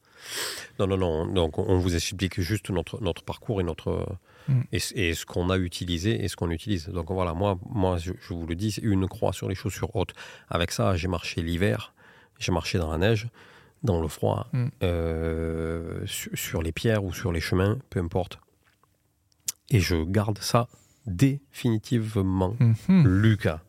Non, non, non. Donc, on vous explique juste notre, notre parcours et, notre, Mm. et, ce- et ce qu'on a utilisé et ce qu'on utilise. Donc, voilà, moi, moi je, je vous le dis, c'est une croix sur les chaussures hautes. Avec ça, j'ai marché l'hiver, j'ai marché dans la neige, dans le froid, Mm. euh, sur, sur les pierres ou sur les chemins, peu importe. Et je garde ça définitivement. Mhm. Lucas.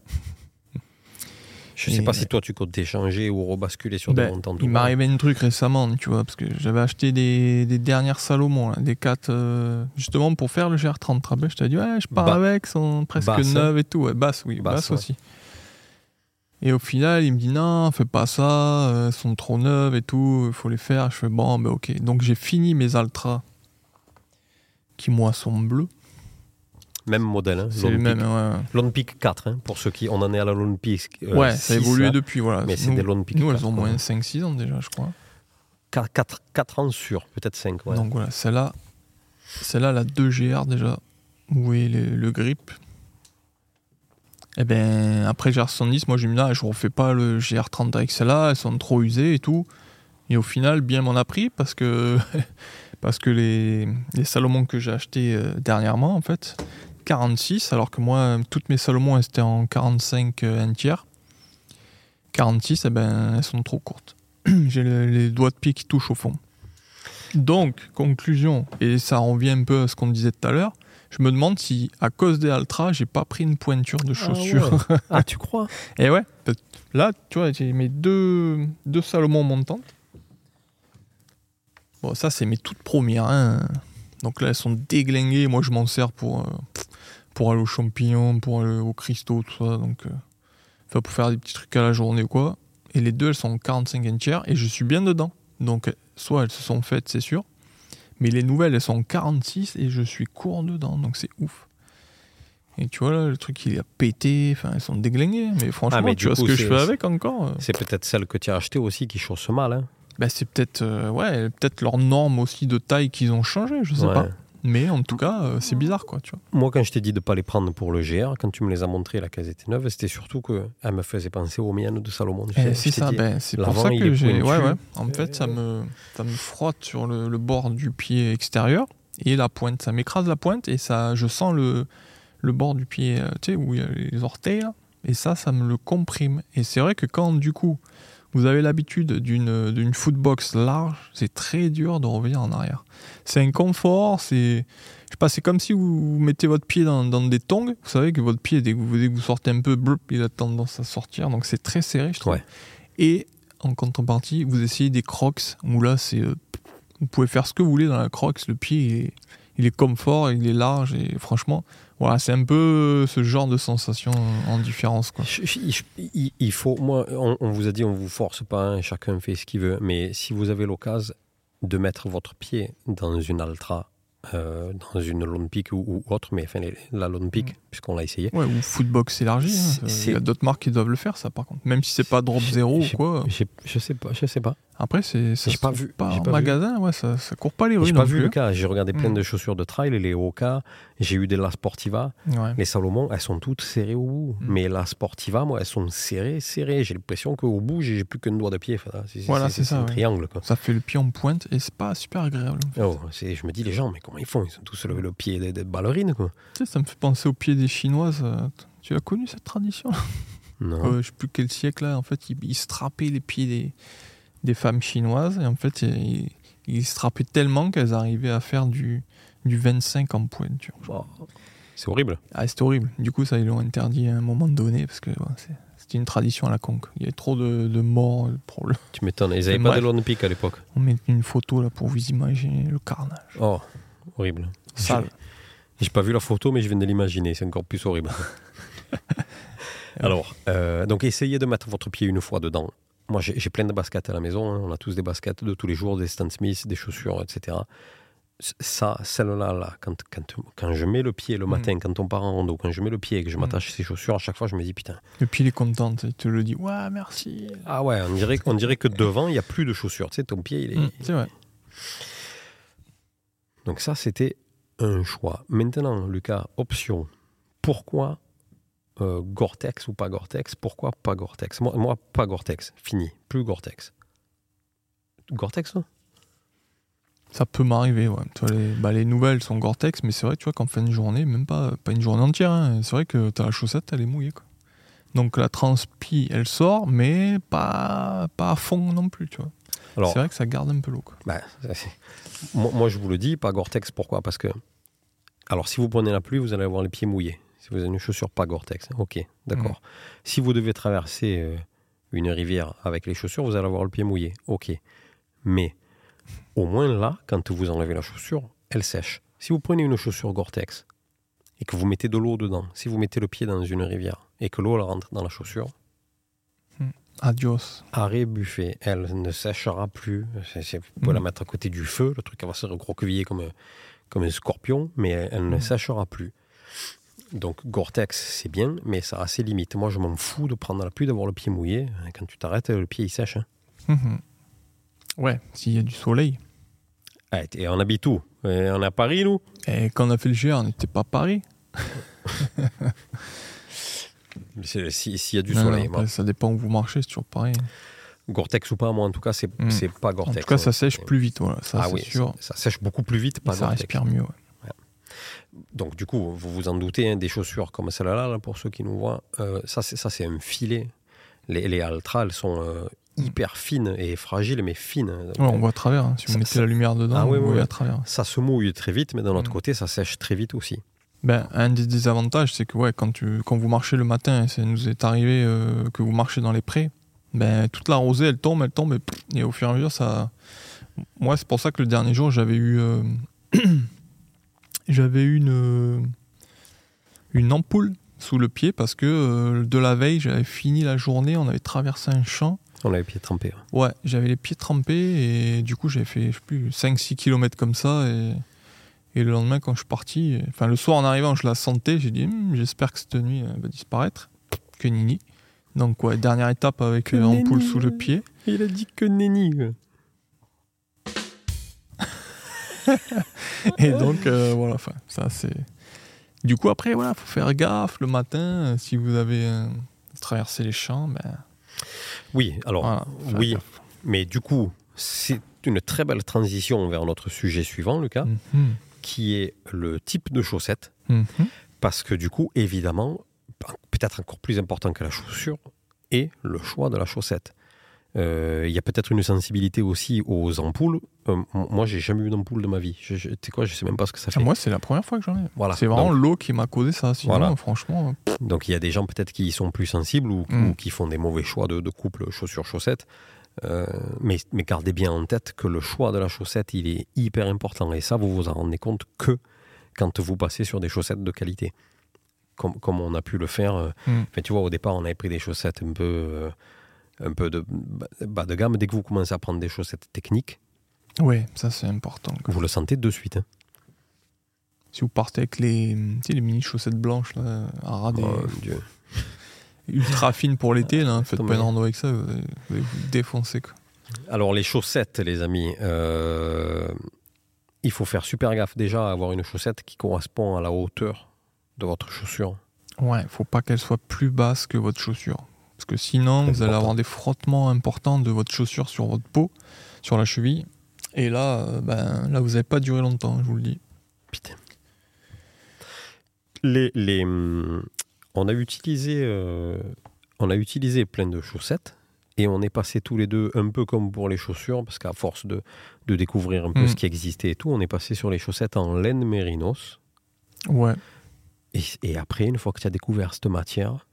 Je sais Et pas si toi tu comptes t'échanger ou rebasculer sur des Ben, montants. il m'est arrivé un truc récemment, tu vois, parce que j'avais acheté des, des dernières Salomon, là, des 4, justement pour faire le GR30. Tu te rappelles, je t'avais dit, ouais, je pars Ba- avec, sont presque basse, neuves et tout. Ouais, basse, oui, Basse, basse, ouais. aussi. Et au final, il me dit, non, fais pas ça, euh, elles sont trop neuves et tout, il faut les faire. Je fais, bon, ben ok. Donc j'ai fini mes Altra, qui moi sont bleus. Même modèle. Hein, C'est le même. Ouais, Lone Peak 4, hein, pour ceux qui. On en est à la Lone Peak. euh, Ouais, ça a 6, évolué là. depuis. Voilà. Mais c'est des Lone Peak nous, 4, elles ont moins 5-6 ans déjà, je crois. 4, ans sur, peut-être 5. Ouais. Donc voilà, celle-là, celle-là, la 2GR déjà, où est le, le grip. Et ben après GR70, moi j'ai mis là, je refais pas le GR30 avec celle-là, elles sont trop usées et tout. Et au final, bien m'en a pris parce que parce que les, les Salomon que j'ai achetés euh, dernièrement, en fait, 46, alors que moi, toutes mes Salomon, elles étaient en 45 euh, un tiers. 46, eh ben, elles sont trop courtes. j'ai le- les doigts de pied qui touchent au fond. Donc, conclusion, et ça revient un peu à ce qu'on disait tout à l'heure, je me demande si, à cause des Altra, j'ai pas pris une pointure de chaussure. Ah, ouais. Ah, tu crois? Et ouais, là, tu vois, j'ai mes deux, deux Salomon montantes. Bon, ça, c'est mes toutes premières. hein. Donc là, elles sont déglinguées. Moi, je m'en sers pour, euh, pour aller aux champignons, pour aller aux cristaux, tout ça. Donc, euh, enfin, pour faire des petits trucs à la journée, quoi. Et les deux, elles sont en 45 un tiers et je suis bien dedans. Donc, soit elles se sont faites, c'est sûr. Mais les nouvelles, elles sont en 46 et je suis court dedans. Donc, c'est ouf. Et tu vois, là, le truc, il a pété. Enfin, elles sont déglinguées. Mais franchement, Ah, mais tu vois coup, ce que je fais avec encore euh, C'est peut-être celle que tu as achetée aussi qui chausse mal. Hein. Bah, c'est peut-être euh, ouais, peut-être leurs normes aussi de taille qu'ils ont changé, je sais Ouais. pas. Mais en tout cas, euh, c'est bizarre, quoi, tu vois. Moi, quand je t'ai dit de ne pas les prendre pour le GR, quand tu me les as montrées, la case était neuve, c'était surtout qu'elle me faisait penser aux miennes de Salomon. Eh, c'est ça, ben, c'est pour ça que j'ai. Ouais, ouais. En fait, ça me, ça me frotte sur le, le bord du pied extérieur et la pointe. Ça m'écrase la pointe et ça, je sens le, le bord du pied, euh, tu sais, où il y a les orteils, là. Et ça, ça me le comprime. Et c'est vrai que quand, du coup, vous avez l'habitude d'une d'une footbox large, c'est très dur de revenir en arrière. C'est un confort, c'est. Je sais pas, c'est comme si vous vous mettez votre pied dans, dans des tongs. Vous savez que votre pied, dès que vous, dès que vous sortez un peu, blup, il a tendance à sortir. Donc c'est très serré, je trouve. Ouais. Et en contrepartie, vous essayez des crocs, où là, c'est. euh, Vous pouvez faire ce que vous voulez dans la crocs. Le pied, il est, il est confort, il est large. Et franchement, voilà, c'est un peu ce genre de sensation en différence. Quoi. Il- faut, moi, on, on vous a dit, on vous force pas, hein, chacun fait ce qu'il veut, mais si vous avez l'occasion de mettre votre pied dans une Altra, euh, dans une Lone Peak ou, ou autre, mais enfin les- la Lone Peak, puisqu'on l'a essayé, Ouais, ou footbox élargi. hein. Il y a d'autres marques qui doivent le faire, ça, par contre. Même si c'est pas drop zéro ou quoi. je sais pas, je sais pas. Après, c'est ça pas vu, Pas en pas vu. magasin, ouais, ça, ça court pas les rues J'ai pas vu plus. le cas, j'ai regardé plein Mm. de chaussures de trail, les Oka, j'ai eu des La Sportiva, Ouais. les Salomon, elles sont toutes serrées au bout. Mm. Mais la Sportiva, moi, elles sont serrées, serrées. J'ai l'impression qu'au bout, j'ai plus qu'un doigt de pied. Enfin, c'est Voilà, c'est ça, un ouais. triangle. Quoi. Ça fait le pied en pointe et c'est pas super agréable. en fait. Oh, je me dis, les gens, mais comment ils font? Ils ont tous le, le pied des, des ballerines, quoi. Tu sais, ça me fait penser au pied des Chinoises. euh, Tu as connu cette tradition? Non. Euh, Je sais plus quel siècle là. En fait, ils, ils strappaient les pieds des, des femmes chinoises et en fait, ils, ils strappaient tellement qu'elles arrivaient à faire du, du 25 en pointure. Oh, C'est horrible. Ah, c'était horrible. Du coup, ça, ils l'ont interdit à un moment donné parce que c'est- c'était une tradition à la con. quoi. Il y avait trop de, de morts. de problèmes. Tu m'étonnes. Ils n'avaient pas de Peak à l'époque. On met une photo là pour vous imaginer le carnage. Oh, horrible. Sale. J'ai- pas vu la photo, mais je viens de l'imaginer. C'est encore plus horrible. Alors, euh, donc essayez de mettre votre pied une fois dedans. Moi, j'ai plein de baskets à la maison. hein. On a tous des baskets de tous les jours, des Stan Smith, des chaussures, etc. Ça, celle-là, là, quand, quand, quand je mets le pied le Mm. matin, quand on part en rando, quand je mets le pied et que je Mm. m'attache ces chaussures, à chaque fois, je me dis, putain, Et puis il est content, il te le dit. Ouais, merci. ah ouais, on dirait, on dirait que devant, il n'y a plus de chaussures. Tu sais, ton pied, il est... Mm, c'est vrai. Donc ça, c'était un choix. Maintenant, Lucas, option. Pourquoi euh, Gore-Tex ou pas Gore-Tex? Pourquoi pas Gore-Tex? Moi, pas Gore-Tex. Fini. Plus Gore-Tex. Gore-Tex, non Ça peut m'arriver, ouais. Bah, les nouvelles sont Gore-Tex, mais c'est vrai, tu vois, qu'en fin de journée, même pas, pas une journée entière, hein, c'est vrai que t'as la chaussette, elle est mouillée. Donc la transpi, elle sort, mais pas, pas à fond non plus, tu vois. Alors, C'est vrai que ça garde un peu l'eau, bah, moi, moi, je vous le dis, pas Gore-Tex. Pourquoi? Parce que, alors, si vous prenez la pluie, vous allez avoir les pieds mouillés. Si vous avez une chaussure pas Gore-Tex, hein, ok, d'accord. Si vous devez traverser euh, une rivière avec les chaussures, vous allez avoir le pied mouillé, ok. Mais au moins là, quand vous enlevez la chaussure, elle sèche. Si vous prenez une chaussure Gore-Tex et que vous mettez de l'eau dedans, si vous mettez le pied dans une rivière et que l'eau rentre dans la chaussure, Adios. arrêt buffet, elle ne séchera plus. C'est- pouvez la Mm. mettre à côté du feu, le truc elle va se recroqueviller comme, un- comme un scorpion, mais elle, elle ne Mm. séchera plus. Donc Gore-Tex, c'est bien, mais ça a ses limites. Moi, je m'en fous de prendre la pluie, d'avoir le pied mouillé. Quand tu t'arrêtes, le pied, il sèche. hein. Mhm. Ouais, s'il y a du soleil. Ah, et on habite où? Euh, On est à Paris, nous? Et quand on a fait le GR, on n'était pas à Paris. Si- S'il y a du Non, soleil. après, ça dépend où vous marchez, c'est toujours pareil. Gore-Tex ou pas, moi, en tout cas, c'est Mm. c'est pas En Gore-Tex. tout cas, ça sèche plus vite, voilà. Ça, ah c'est oui, sûr. ça, ça sèche beaucoup plus vite, pas ça respire mieux. ouais. Donc, du coup, vous vous en doutez, hein, des chaussures comme celle-là, là, pour ceux qui nous voient, euh, ça, c'est un filet. Les, les Altra, elles sont euh, hyper fines et fragiles, mais fines. Donc, Ouais, on voit à travers. hein. Si vous Ça- mettez ça- la lumière dedans, Ah vous à travers. Ça se mouille très vite, mais d'un autre Mm. côté, ça sèche très vite aussi. Ben, un des désavantages, c'est que ouais, quand, tu, quand vous marchez le matin, ça nous est arrivé euh, que vous marchez dans les prés, ben, toute la rosée, elle tombe, elle tombe, et, pff, et au fur et à mesure, ça. Moi, c'est pour ça que le dernier jour, j'avais eu. euh, j'avais eu une. une ampoule sous le pied parce que euh, de la veille, j'avais fini la journée, on avait traversé un champ. On a les pieds trempés. ouais. Ouais, j'avais les pieds trempés et du coup j'avais fait, je sais plus, 5-6 km comme ça et, et le lendemain quand je suis parti, enfin le soir en arrivant je la sentais, j'ai dit Hum, j'espère que cette nuit elle va disparaître, que nini. Donc ouais, dernière étape avec Que euh, sous le pied. Il a dit que nenni. Et donc euh, voilà, enfin ça c'est... Du coup après voilà, faut faire gaffe le matin, euh, si vous avez euh, traversé les champs, ben Oui, alors, voilà, oui, gaffe. mais du coup, c'est une très belle transition vers notre sujet suivant, Lucas, Mhm. Qui est le type de chaussettes. Mhm. Parce que du coup, évidemment, peut-être encore plus important que la chaussure, est le choix de la chaussette. Euh, Il y a peut-être une sensibilité aussi aux ampoules. Euh, moi, j'ai jamais eu d'ampoule de ma vie. Tu sais quoi, je sais même pas ce que ça Ah, fait. moi c'est la première fois que j'en ai. Voilà. C'est vraiment l'eau qui m'a causé ça, sinon Voilà. franchement... euh, donc, il y a des gens peut-être qui y sont plus sensibles ou, ou qui font des mauvais choix de, de couple chaussure-chaussette. Euh, mais, mais gardez bien en tête que le choix de la chaussette, il est hyper important. Et ça, vous vous en rendez compte que quand vous passez sur des chaussettes de qualité. Comme, comme on a pu le faire. euh, Mm. Enfin, tu vois, au départ, on avait pris des chaussettes un peu, euh, un peu de bas- de gamme. Dès que vous commencez à prendre des chaussettes techniques, Oui, ça c'est important. vous le sentez de suite. hein. Si vous partez avec les, tu sais, les mini chaussettes blanches là, à ras des- Oh, Dieu. Ultra fines pour l'été, là, faites Attends, pas une rando avec ça, vous allez, vous défoncer. Quoi. Alors, les chaussettes, les amis, euh, il faut faire super gaffe déjà à avoir une chaussette qui correspond à la hauteur de votre chaussure. Ouais, faut pas qu'elle soit plus basse que votre chaussure. Parce que sinon, vous allez avoir des frottements importants de votre chaussure sur votre peau, sur la cheville. Et là, euh, ben, là vous n'allez pas durer longtemps, je vous le dis. Putain. Les, les, hum, on, a utilisé, euh, on a utilisé plein de chaussettes et on est passé tous les deux un peu comme pour les chaussures parce qu'à force de, de découvrir un peu Mm. ce qui existait et tout, on est passé sur les chaussettes en laine mérinos. Ouais. Et, et après, une fois que tu as découvert cette matière,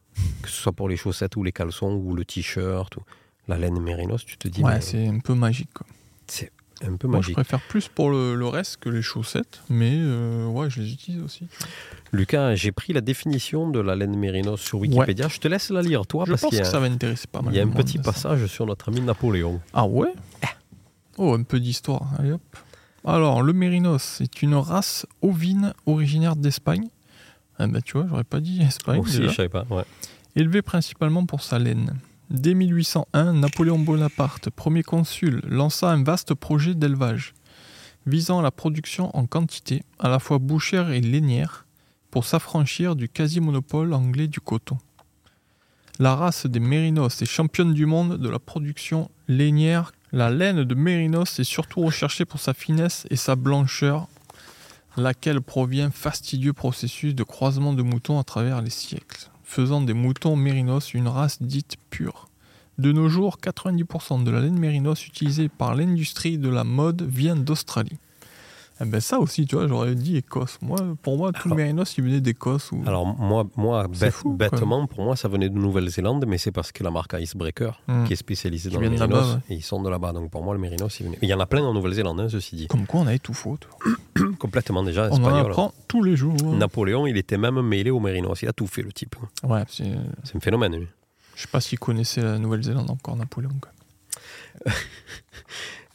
que ce soit pour les chaussettes ou les caleçons ou le t-shirt ou la laine mérinos, tu te dis, Ouais, c'est un peu magique. Quoi. c'est un peu Moi, je magique. préfère plus pour le, le reste que les chaussettes, mais euh, ouais, je les utilise aussi. Lucas, j'ai pris la définition de la laine mérinos sur Wikipédia. Je te laisse la lire, toi, je parce pense que a- ça va intéresser pas mal. Il y a un petit ça. passage sur notre ami Napoléon. Ah ouais? Oh, un peu d'histoire. Allez hop. Alors, le Mérinos, c'est une race ovine originaire d'Espagne. Ah bah tu vois, j'aurais pas dit Espagne. Aussi, déjà. je savais pas. Ouais. Élevé principalement pour sa laine. Dès 1801, Napoléon Bonaparte, premier consul, lança un vaste projet d'élevage visant la production en quantité, à la fois bouchère et lainière, pour s'affranchir du quasi-monopole anglais du coton. La race des Mérinos est championne du monde de la production lainière. La laine de Mérinos est surtout recherchée pour sa finesse et sa blancheur, laquelle provient fastidieux processus de croisement de moutons à travers les siècles, faisant des moutons Mérinos une race dite pure. De nos jours, 90% de la laine Mérinos utilisée par l'industrie de la mode vient d'Australie. Eh ben ça aussi, tu vois, j'aurais dit Écosse. Moi, pour moi, tout le Mérinos, il venait d'Écosse. Ou... Alors, moi, moi bête- fou, bêtement, pour moi, ça venait de Nouvelle-Zélande, mais c'est parce que la marque Icebreaker, Hmm. qui est spécialisée dans le mérinos, ouais. et ils sont de là-bas. Donc, pour moi, le mérinos, il venait. Il y en a plein en Nouvelle-Zélande, hein, ceci dit. Comme quoi, on avait tout faux. Complètement déjà On en espagnol. apprend tous les jours. Napoléon, il était même mêlé au mérinos. Il a tout fait, le type. Ouais, c'est- C'est un phénomène, lui. je sais pas s'il connaissait la Nouvelle-Zélande encore, Napoléon. quoi.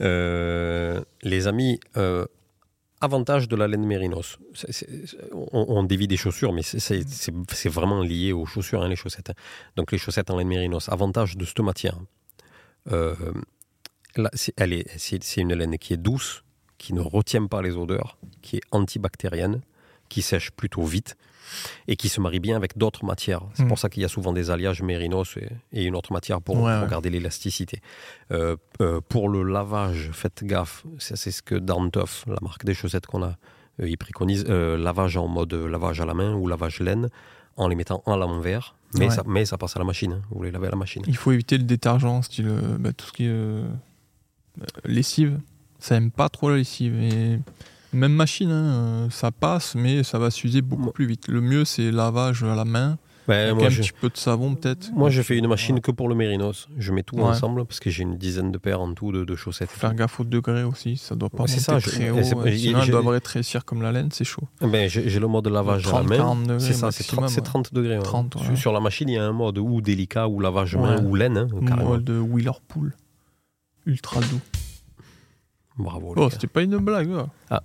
Euh, les amis, euh, avantage de la laine mérinos. On, dévie des chaussures, mais c'est- vraiment lié aux chaussures, hein, les chaussettes. Donc les chaussettes en laine mérinos. Avantage de cette matière. Euh, c'est une laine qui est douce, qui ne retient pas les odeurs, qui est antibactérienne, qui sèche plutôt vite et qui se marie bien avec d'autres matières. C'est Mm. pour ça qu'il y a souvent des alliages mérinos et, et une autre matière pour, Ouais, pour ouais. garder l'élasticité. Euh, euh, pour le lavage, faites gaffe. C'est ce que Dantoff, la marque des chaussettes qu'on a, euh, ils préconisent euh, lavage en mode lavage à la main ou lavage laine en les mettant à l'envers. Mais, Ouais. ça, mais ça passe à la machine. hein. Vous les lavez à la machine. Il faut éviter le détergent, style bah, tout ce qui est lessive. Ça aime pas trop la lessive. Et même machine, hein, euh, ça passe, mais ça va s'user beaucoup plus vite. Le mieux, c'est lavage à la main, moi, un je, petit peu de savon peut-être. moi, je fais une machine que pour le mérinos. Je mets tout Ouais. ensemble parce que j'ai une dizaine de paires en tout de, de chaussettes. Faire gaffe au degré aussi, ça doit pas Ouais, monter ça, je- très haut. c'est- euh, et sinon, elles doivent rétrécir comme la laine, c'est chaud. Ben, j'ai le mode lavage à 30, la main. 40 degrés C'est ça, c'est 30, maximum, c'est ouais. 30 degrés. ouais. 30, Sur- la machine, il y a un mode ou délicat, ou lavage main, Ouais. ou laine. hein, carrément. Mode de Wheeler-Pool. Ultra doux. Bravo. Oh, c'était pas une blague. là. Ah.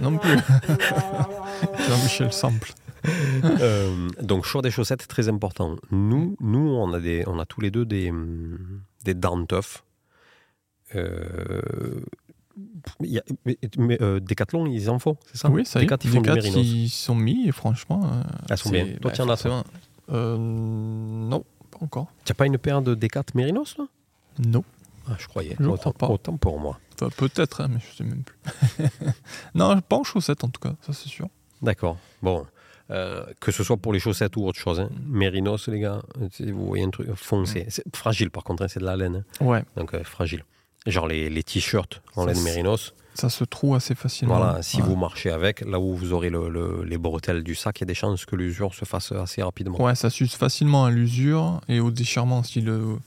Non plus. Jean-Michel Sample. Euh, donc, choix des chaussettes, très important. Nous, nous on, a des, on a tous les deux des, hum, des. Euh, il y a- mais, mais, euh, Decathlon, ils en font, c'est ça? Oui, ça y est. Decat, ils font Decat, ils sont mis et franchement. euh, Elles sont c'est- bien. Toi, bah, tu en as. Euh, Non, pas encore. Tu n'as pas une paire de Decat Mérinos, là? Non. ah, Je croyais. Je autant, crois pas. autant pour moi. Enfin, peut-être, hein, mais je sais même plus. non, pas en chaussettes en tout cas, ça c'est sûr. D'accord. Bon. Euh, que ce soit pour les chaussettes ou autre chose. Hein. Mérinos, les gars, c'est- vous voyez un truc foncé. C'est fragile, par contre, hein, c'est de la laine. hein. Ouais, Donc, euh, fragile. Genre les, les t-shirts en Ça, laine mérinos. ça se trouve assez facilement. Voilà, si Ouais. vous marchez avec, là où vous aurez le- le- les bretelles du sac, il y a des chances que l'usure se fasse assez rapidement. Ouais, ça s'use facilement à l'usure et au déchirement. Si le,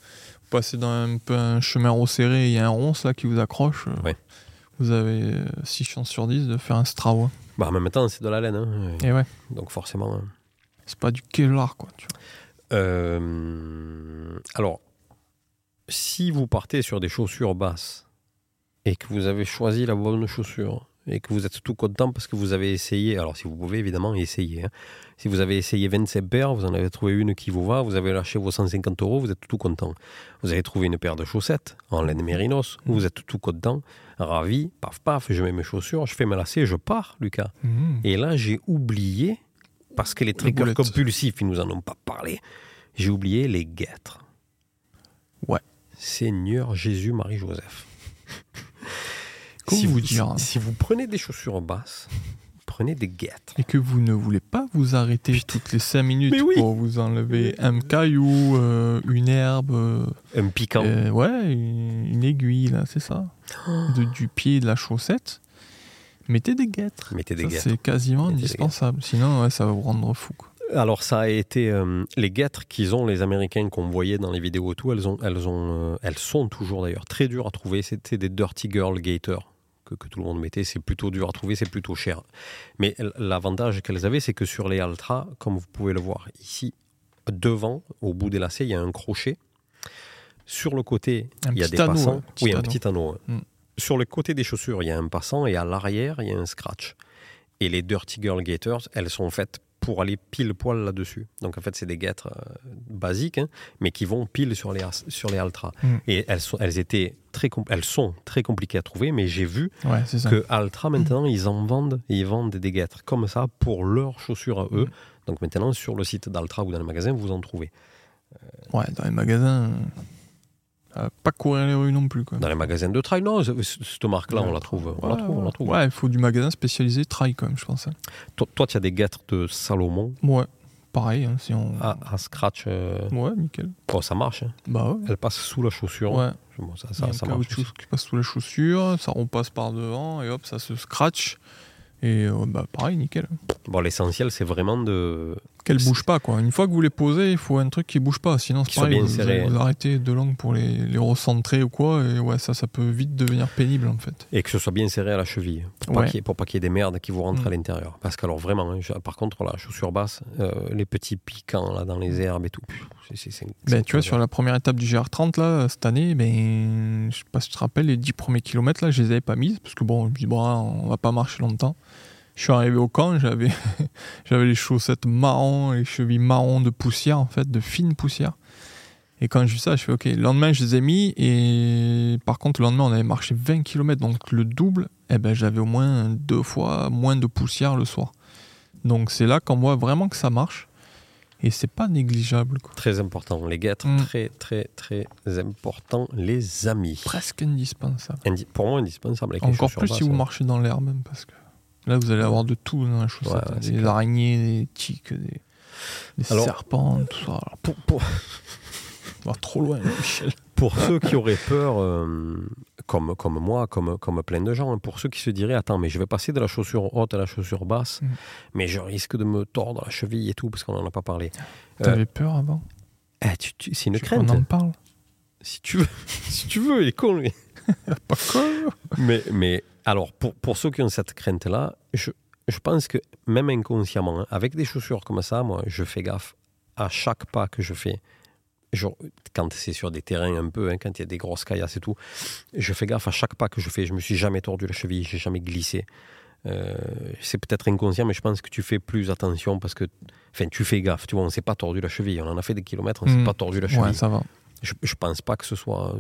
passez dans un peu un chemin resserré et il y a un ronce là qui vous accroche, euh, Ouais. vous avez 6 chances sur 10 de faire un stravo. Bah, en même temps, c'est de la laine. hein. Et ouais, Donc, forcément. hein. c'est pas du Kevlar quoi. Tu vois. Euh, alors, si vous partez sur des chaussures basses et que vous avez choisi la bonne chaussure et que vous êtes tout content parce que vous avez essayé, alors si vous pouvez évidemment essayer, hein. si vous avez essayé 27 paires, vous en avez trouvé une qui vous va, vous avez lâché vos 150 euros, vous êtes tout content. Vous avez trouvé une paire de chaussettes en laine mérinos, vous êtes tout content, ravi, paf paf, je mets mes chaussures, je fais mes lacets, je pars, Lucas. Et là, j'ai oublié, parce que les triggers compulsifs, ils nous en ont pas parlé, j'ai oublié les guêtres. Ouais. Seigneur Jésus, Marie-Joseph. Comment si vous vous, dire, hein si, vous prenez des chaussures basses, prenez des guêtres. Et que vous ne voulez pas vous arrêter toutes les 5 minutes oui. pour vous enlever un caillou, euh, une herbe, euh, Un piquant. euh, ouais, une, une aiguille, là, c'est ça. De- du pied de la chaussette. Mettez des guêtres. Mettez des. C'est quasiment Mettez indispensable. Sinon, ouais, ça va vous rendre fou. quoi. Alors ça a été les guêtres qu'ils ont les Américains qu'on voyait dans les vidéos et tout. Elles ont, elles ont, elles sont toujours d'ailleurs très dures à trouver. C'était des Dirty Girl Gator que, que tout le monde mettait. C'est plutôt dur à trouver, c'est plutôt cher. Mais l'avantage qu'elles avaient, c'est que sur les Altra, comme vous pouvez le voir ici, devant, au bout des lacets, il y a un crochet. Sur le côté, Un il y a des anneau, passants. oui, un anneau. petit anneau. ouais. Mm. Sur le côté des chaussures, il y a un passant et à l'arrière, il y a un scratch. Et les Dirty Girl Gators, elles sont faites pour aller pile poil là-dessus. Donc en fait, c'est des guêtres euh, basiques, hein, mais qui vont pile sur les, sur les Altra. Mm. Et elles sont, elles, étaient très elles sont très compliquées à trouver, mais j'ai vu Ouais, que Altra, maintenant, ils en vendent, et ils vendent des guêtres comme ça pour leurs chaussures à eux. Mm. Donc maintenant, sur le site d'Altra ou dans le magasin, vous en trouvez. Ouais, dans les magasins, pas courir les rues non plus. Quoi. Dans les magasins de trail, non, cette marque-là, on la trouve. On la Ouais, trouve, on la trouve. Ouais, il faut du magasin spécialisé trail quand même, je pense. hein. Toi, toi, tu as des guêtres de Salomon? Ouais, pareil, hein, si on. à, à scratch. euh, Ouais, nickel. oh, ça marche. hein. Bah ouais. Elle passe sous la chaussure. Ouais, Bon, ça, il y a ça, un ça marche. qui passe sous la chaussure, ça repasse par devant et hop, ça se scratch. Et euh, bah pareil, nickel. Bon, l'essentiel, c'est vraiment de Qu'elles bougent pas, quoi. Une fois que vous les posez, il faut un truc qui bouge pas. Sinon, c'est pareil, bien vous, serré. vous arrêtez de langue pour les, les recentrer ou quoi. Et ouais, ça, ça peut vite devenir pénible, en fait. Et que ce soit bien serré à la cheville, pour pas Ouais. qu'il y ait- pour pas qu'il y ait des merdes qui vous rentrent Mm. à l'intérieur. Parce qu'alors vraiment, hein, je- par contre, la chaussure basse, euh, les petits piquants là dans les herbes et tout, Ben, tu vois, sur la première étape du GR30, là, cette année, ben, je sais pas si tu te rappelles, les 10 premiers kilomètres, là, je les avais pas mises, parce que bon, je me dis, bon, là, on va pas marcher longtemps. Je suis arrivé au camp, j'avais, j'avais les chaussettes marron, les chevilles marron de poussière, en fait, de fine poussière. Et quand j'ai vu ça, je fais, ok, le lendemain, je les ai mis, et par contre, le lendemain, on avait marché 20 km, donc le double, et ben, j'avais au moins deux fois moins de poussière le soir. Donc c'est là qu'on voit vraiment que ça marche, et c'est pas négligeable, quoi. Très important, les guêtres, Mm. très très très important, les amis. Presque indispensable. Indi- pour moi, indispensable. Avec Encore plus si vous hein. marchez dans l'air même parce que là vous allez avoir de tout dans la chaussette. Ouais, c'est des clair. araignées, des tiques, des, des Alors- serpents, tout ça. Alors, Pour, pour- on va trop loin, Michel. pour ceux qui auraient peur, euh, comme, comme moi, comme, comme plein de gens, hein, pour ceux qui se diraient Attends, mais je vais passer de la chaussure haute à la chaussure basse, Mm. mais je risque de me tordre la cheville et tout, parce qu'on n'en a pas parlé. Euh, T'avais peur avant? Eh, c'est une crainte. qu'on en parle? Si tu veux, si tu veux, il est con, lui. Pas quoi Mais, mais alors, pour, pour ceux qui ont cette crainte-là, je, je pense que même inconsciemment, hein, avec des chaussures comme ça, moi, je fais gaffe à chaque pas que je fais. Je- quand c'est sur des terrains un peu, hein, quand il y a des grosses caillasses et tout, je fais gaffe à chaque pas que je fais. Je me suis jamais tordu la cheville, j'ai jamais glissé. Euh, c'est peut-être inconscient, mais je pense que tu fais plus attention parce que, enfin, tu fais gaffe. Tu vois, on s'est pas tordu la cheville. On en a fait des kilomètres, on s'est Mm. pas tordu la cheville Ouais, ça va. je, je pense pas que ce soit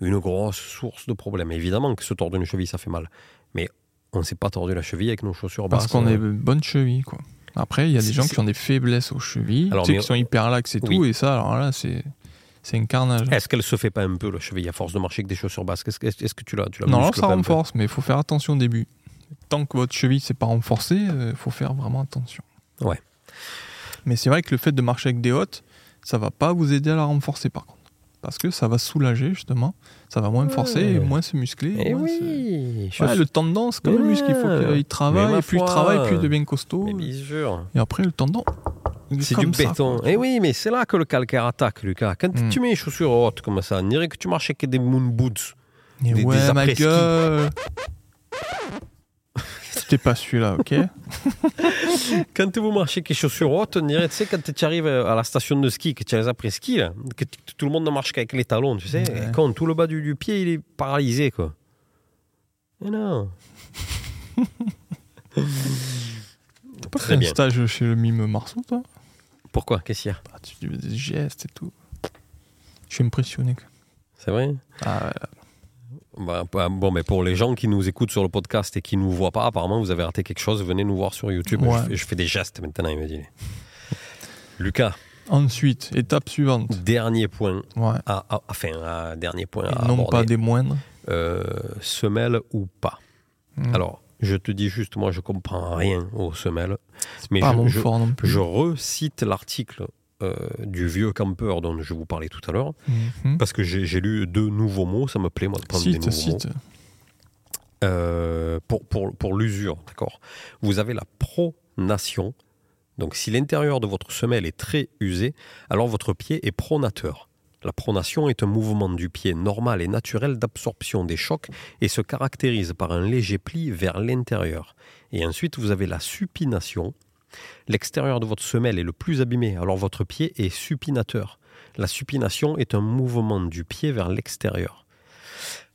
une grosse source de problème. Évidemment que se tordre une cheville, ça fait mal. Mais on s'est pas tordu la cheville avec nos chaussures Parce basses. qu'on euh, est bonne cheville, quoi. Après, il y a des gens qui ont des faiblesses aux chevilles, Alors, tu sais, mais- qui sont hyper laxes et Oui. tout, et ça, alors là, c'est c'est un carnage. Est-ce qu'elle se fait pas un peu la cheville à force de marcher avec des chaussures basses? Est-ce que, tu la, tu la Non, là, ça renforce, mais il faut faire attention au début. Tant que votre cheville s'est pas renforcée, il faut faire vraiment attention. Ouais. Mais c'est vrai que le fait de marcher avec des hautes, ça va pas vous aider à la renforcer par contre. Parce que ça va soulager justement, ça va moins forcer, et Ouais. moins se muscler. Eh moins se- oui Ouais, le tendon, c'est quand même un muscle, il faut Ouais. qu'il travaille, ma et plus il travaille, plus il devient costaud. Mais bien sûr. Et après, le tendon, C'est du comme ça, béton. quoi. Eh oui, mais c'est là que le calcaire attaque, Lucas. Quand Mm. tu mets les chaussures hautes comme ça, on dirait que tu marches avec des moon boots. Et des- des ouais, ma après-ski. gueule C'était pas celui-là, ok Quand vous marchez avec les chaussures hautes, on dirait, tu sais, quand tu arrives à la station de ski, que tu as les après-ski, là, que tout le monde ne marche qu'avec les talons, tu sais, Ouais. quand tout le bas du, du pied, il est paralysé, quoi. Mais non. T'as pas Très fait un stage chez le mime Marceau, toi? Pourquoi? Qu'est-ce qu'il y a? Bah, Tu fais des gestes et tout. Je suis impressionné. C'est vrai? Ah, ouais. Bah, bah, Bon, mais pour les gens qui nous écoutent sur le podcast et qui ne nous voient pas, apparemment, vous avez raté quelque chose, venez nous voir sur YouTube. Ouais. Je, fais, je fais des gestes maintenant, il me dit. Lucas, Ensuite, étape suivante. dernier point. Ouais. À, à- enfin, à- dernier point à non aborder. pas des moindres. Euh, semelle ou pas Hmm. Alors, je te dis juste, moi, je comprends rien aux semelles. Mais pas je- mon je- fort non plus. Je recite l'article euh, du vieux campeur dont je vous parlais tout à l'heure, Mhm. parce que j'ai lu deux nouveaux mots, ça me plaît, moi, de prendre des nouveaux cite. mots. Euh, pour pour, pour l'usure, d'accord Vous avez la pronation. Donc, si l'intérieur de votre semelle est très usé, alors votre pied est pronateur. La pronation est un mouvement du pied normal et naturel d'absorption des chocs et se caractérise par un léger pli vers l'intérieur. Et ensuite, vous avez la supination. L'extérieur de votre semelle est le plus abîmé, alors votre pied est supinateur. La supination est un mouvement du pied vers l'extérieur.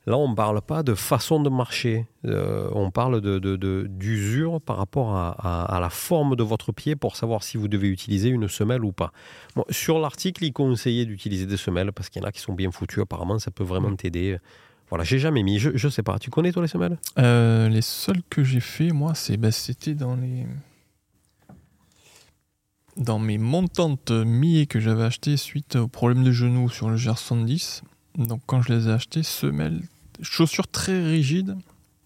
Là, on ne parle pas de façon de marcher, euh, on parle de, de- de- d'usure par rapport à, à- à la forme de votre pied pour savoir si vous devez utiliser une semelle ou pas. Bon, sur l'article, il conseillait d'utiliser des semelles parce qu'il y en a qui sont bien foutues, apparemment ça peut vraiment t'aider. Voilà, j'ai jamais mis, je, je sais pas, tu connais toi les semelles? Euh, les seuls que j'ai fait, moi, c'est, bah, c'était dans les. Dans mes montantes milliers que j'avais achetées suite au problème de genou sur le GR70. Donc, quand je les ai achetées, semelles, chaussures très rigides,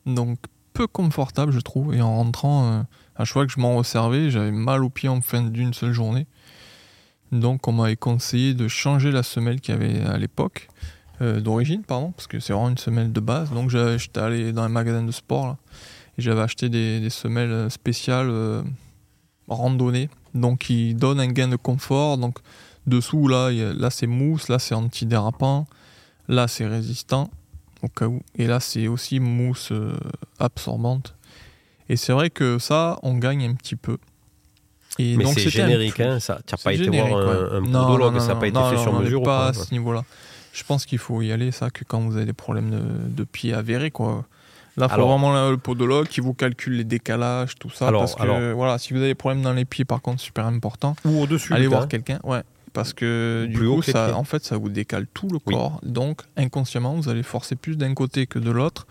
donc peu confortables, je trouve. Et en rentrant, euh, à chaque fois que je m'en resservais, j'avais mal aux pieds en fin d'une seule journée. Donc, on m'avait conseillé de changer la semelle qu'il y avait à l'époque, euh, d'origine, pardon, parce que c'est vraiment une semelle de base. Donc, j'étais allé dans un magasin de sport, là, et j'avais acheté des, semelles spéciales euh, randonnée Donc il donne un gain de confort. Donc dessous, là, a- là c'est mousse, là c'est antidérapant, là c'est résistant au cas où. Et là c'est aussi mousse euh, absorbante. Et c'est vrai que ça, on gagne un petit peu. Et Mais donc, c'est un générique, plus. hein, ça. Tu n'as pas été voir un, ouais. un Non, podologue, non, ça n'a non, pas été non, fait non, sur mesure. ou pas quoi, à ce niveau-là. Je pense qu'il faut y aller, ça, que quand vous avez des problèmes de, de pied avérés, quoi. Là, il faut Alors- vraiment le podologue qui vous calcule les décalages, tout ça. Alors- parce que, alors- voilà, si vous avez des problèmes dans les pieds, par contre, super important, Ou au-dessus. allez voir quelqu'un. Ouais. Parce que du coup, que ça, en fait, ça vous décale tout le Oui. corps. Donc, inconsciemment, vous allez forcer plus d'un côté que de l'autre.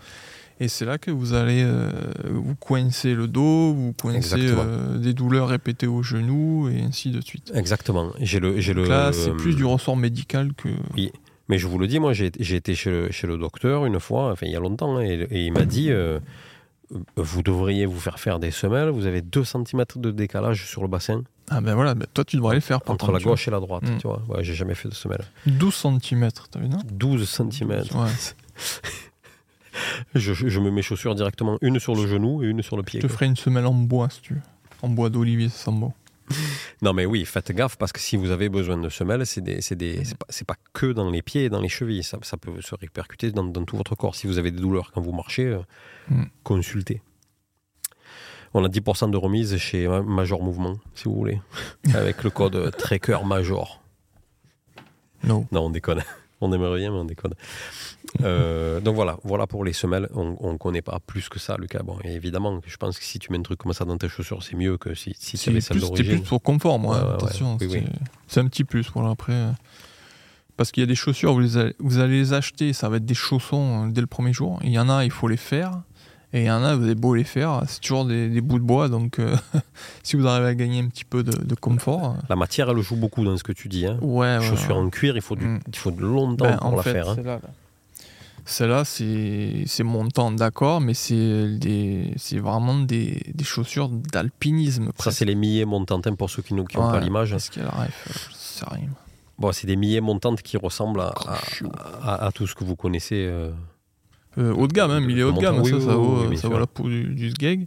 Et c'est là que vous allez euh, vous coincer le dos, vous coincer euh, des douleurs répétées au genou, et ainsi de suite. Exactement. J'ai le, j'ai le. Là, c'est plus du ressort médical que. Oui. Mais je vous le dis, moi, j'ai j'ai été chez le, chez le docteur une fois, enfin, il y a longtemps, hein, et, et il m'a dit euh, vous devriez vous faire faire des semelles, vous avez 2 cm de décalage sur le bassin, Ah ben voilà, ben toi tu devrais les faire par entre contre, la vois. gauche et la droite. Tu vois, ouais, j'ai jamais fait de semelle. 12 cm, t'as vu, non? 12 cm. Ouais. Je, je- je me mets chaussures directement, une sur le genou et une sur le pied. Je te quoi. ferai une semelle en bois si tu veux. En bois d'olivier, ça sent bon. Non, mais oui, faites gaffe parce que si vous avez besoin de semelles, c'est des, pas, pas que dans les pieds et dans les chevilles. Ça, ça peut se répercuter dans, dans tout votre corps. Si vous avez des douleurs quand vous marchez, euh, Mm. consultez. On a 10% de remise chez Major Mouvement, si vous voulez, avec le code Tracker Major. No. Non, on déconne. On aimerait bien, mais on déconne. Euh, donc voilà, voilà pour les semelles. On ne connaît pas plus que ça, Lucas. Bon, et évidemment, je pense que si tu mets un truc comme ça dans tes chaussures, c'est mieux que si, si tu avais plus, celle c'était plus d'origine. pour confort, moi. Ouais, attention, ouais. Oui, c'est oui. un petit plus. Voilà, après, euh, parce qu'il y a des chaussures, vous, les allez, vous allez les acheter, ça va être des chaussons euh, dès le premier jour. Il y en a, il faut les faire. Et il y en a, vous avez beau les faire, c'est toujours des, des bouts de bois. Donc, euh, si vous arrivez à gagner un petit peu de, de confort, La matière, elle joue beaucoup dans ce que tu dis. Hein. euh, ouais, ouais, Chaussures ouais. en cuir, il faut, du, Mm. il faut de longtemps Ben, pour en la fait, faire. hein. celle-là, là. Celle-là, c'est c'est montant, d'accord, mais c'est des- c'est vraiment des, des chaussures d'alpinisme. Ça, c'est les millets montantes hein, pour ceux qui n'ont qui ont pas l'image. Est-ce qu'il y a la ref euh, sais rien. Bon, c'est des millets montantes qui ressemblent à, à, Crochou. à- à tout ce que vous connaissez. euh. Euh, haut de gamme, hein, mais il est haut de gamme, ça, oui, ça, vaut, oui, bien ça sûr. vaut la peau du, du sgeg.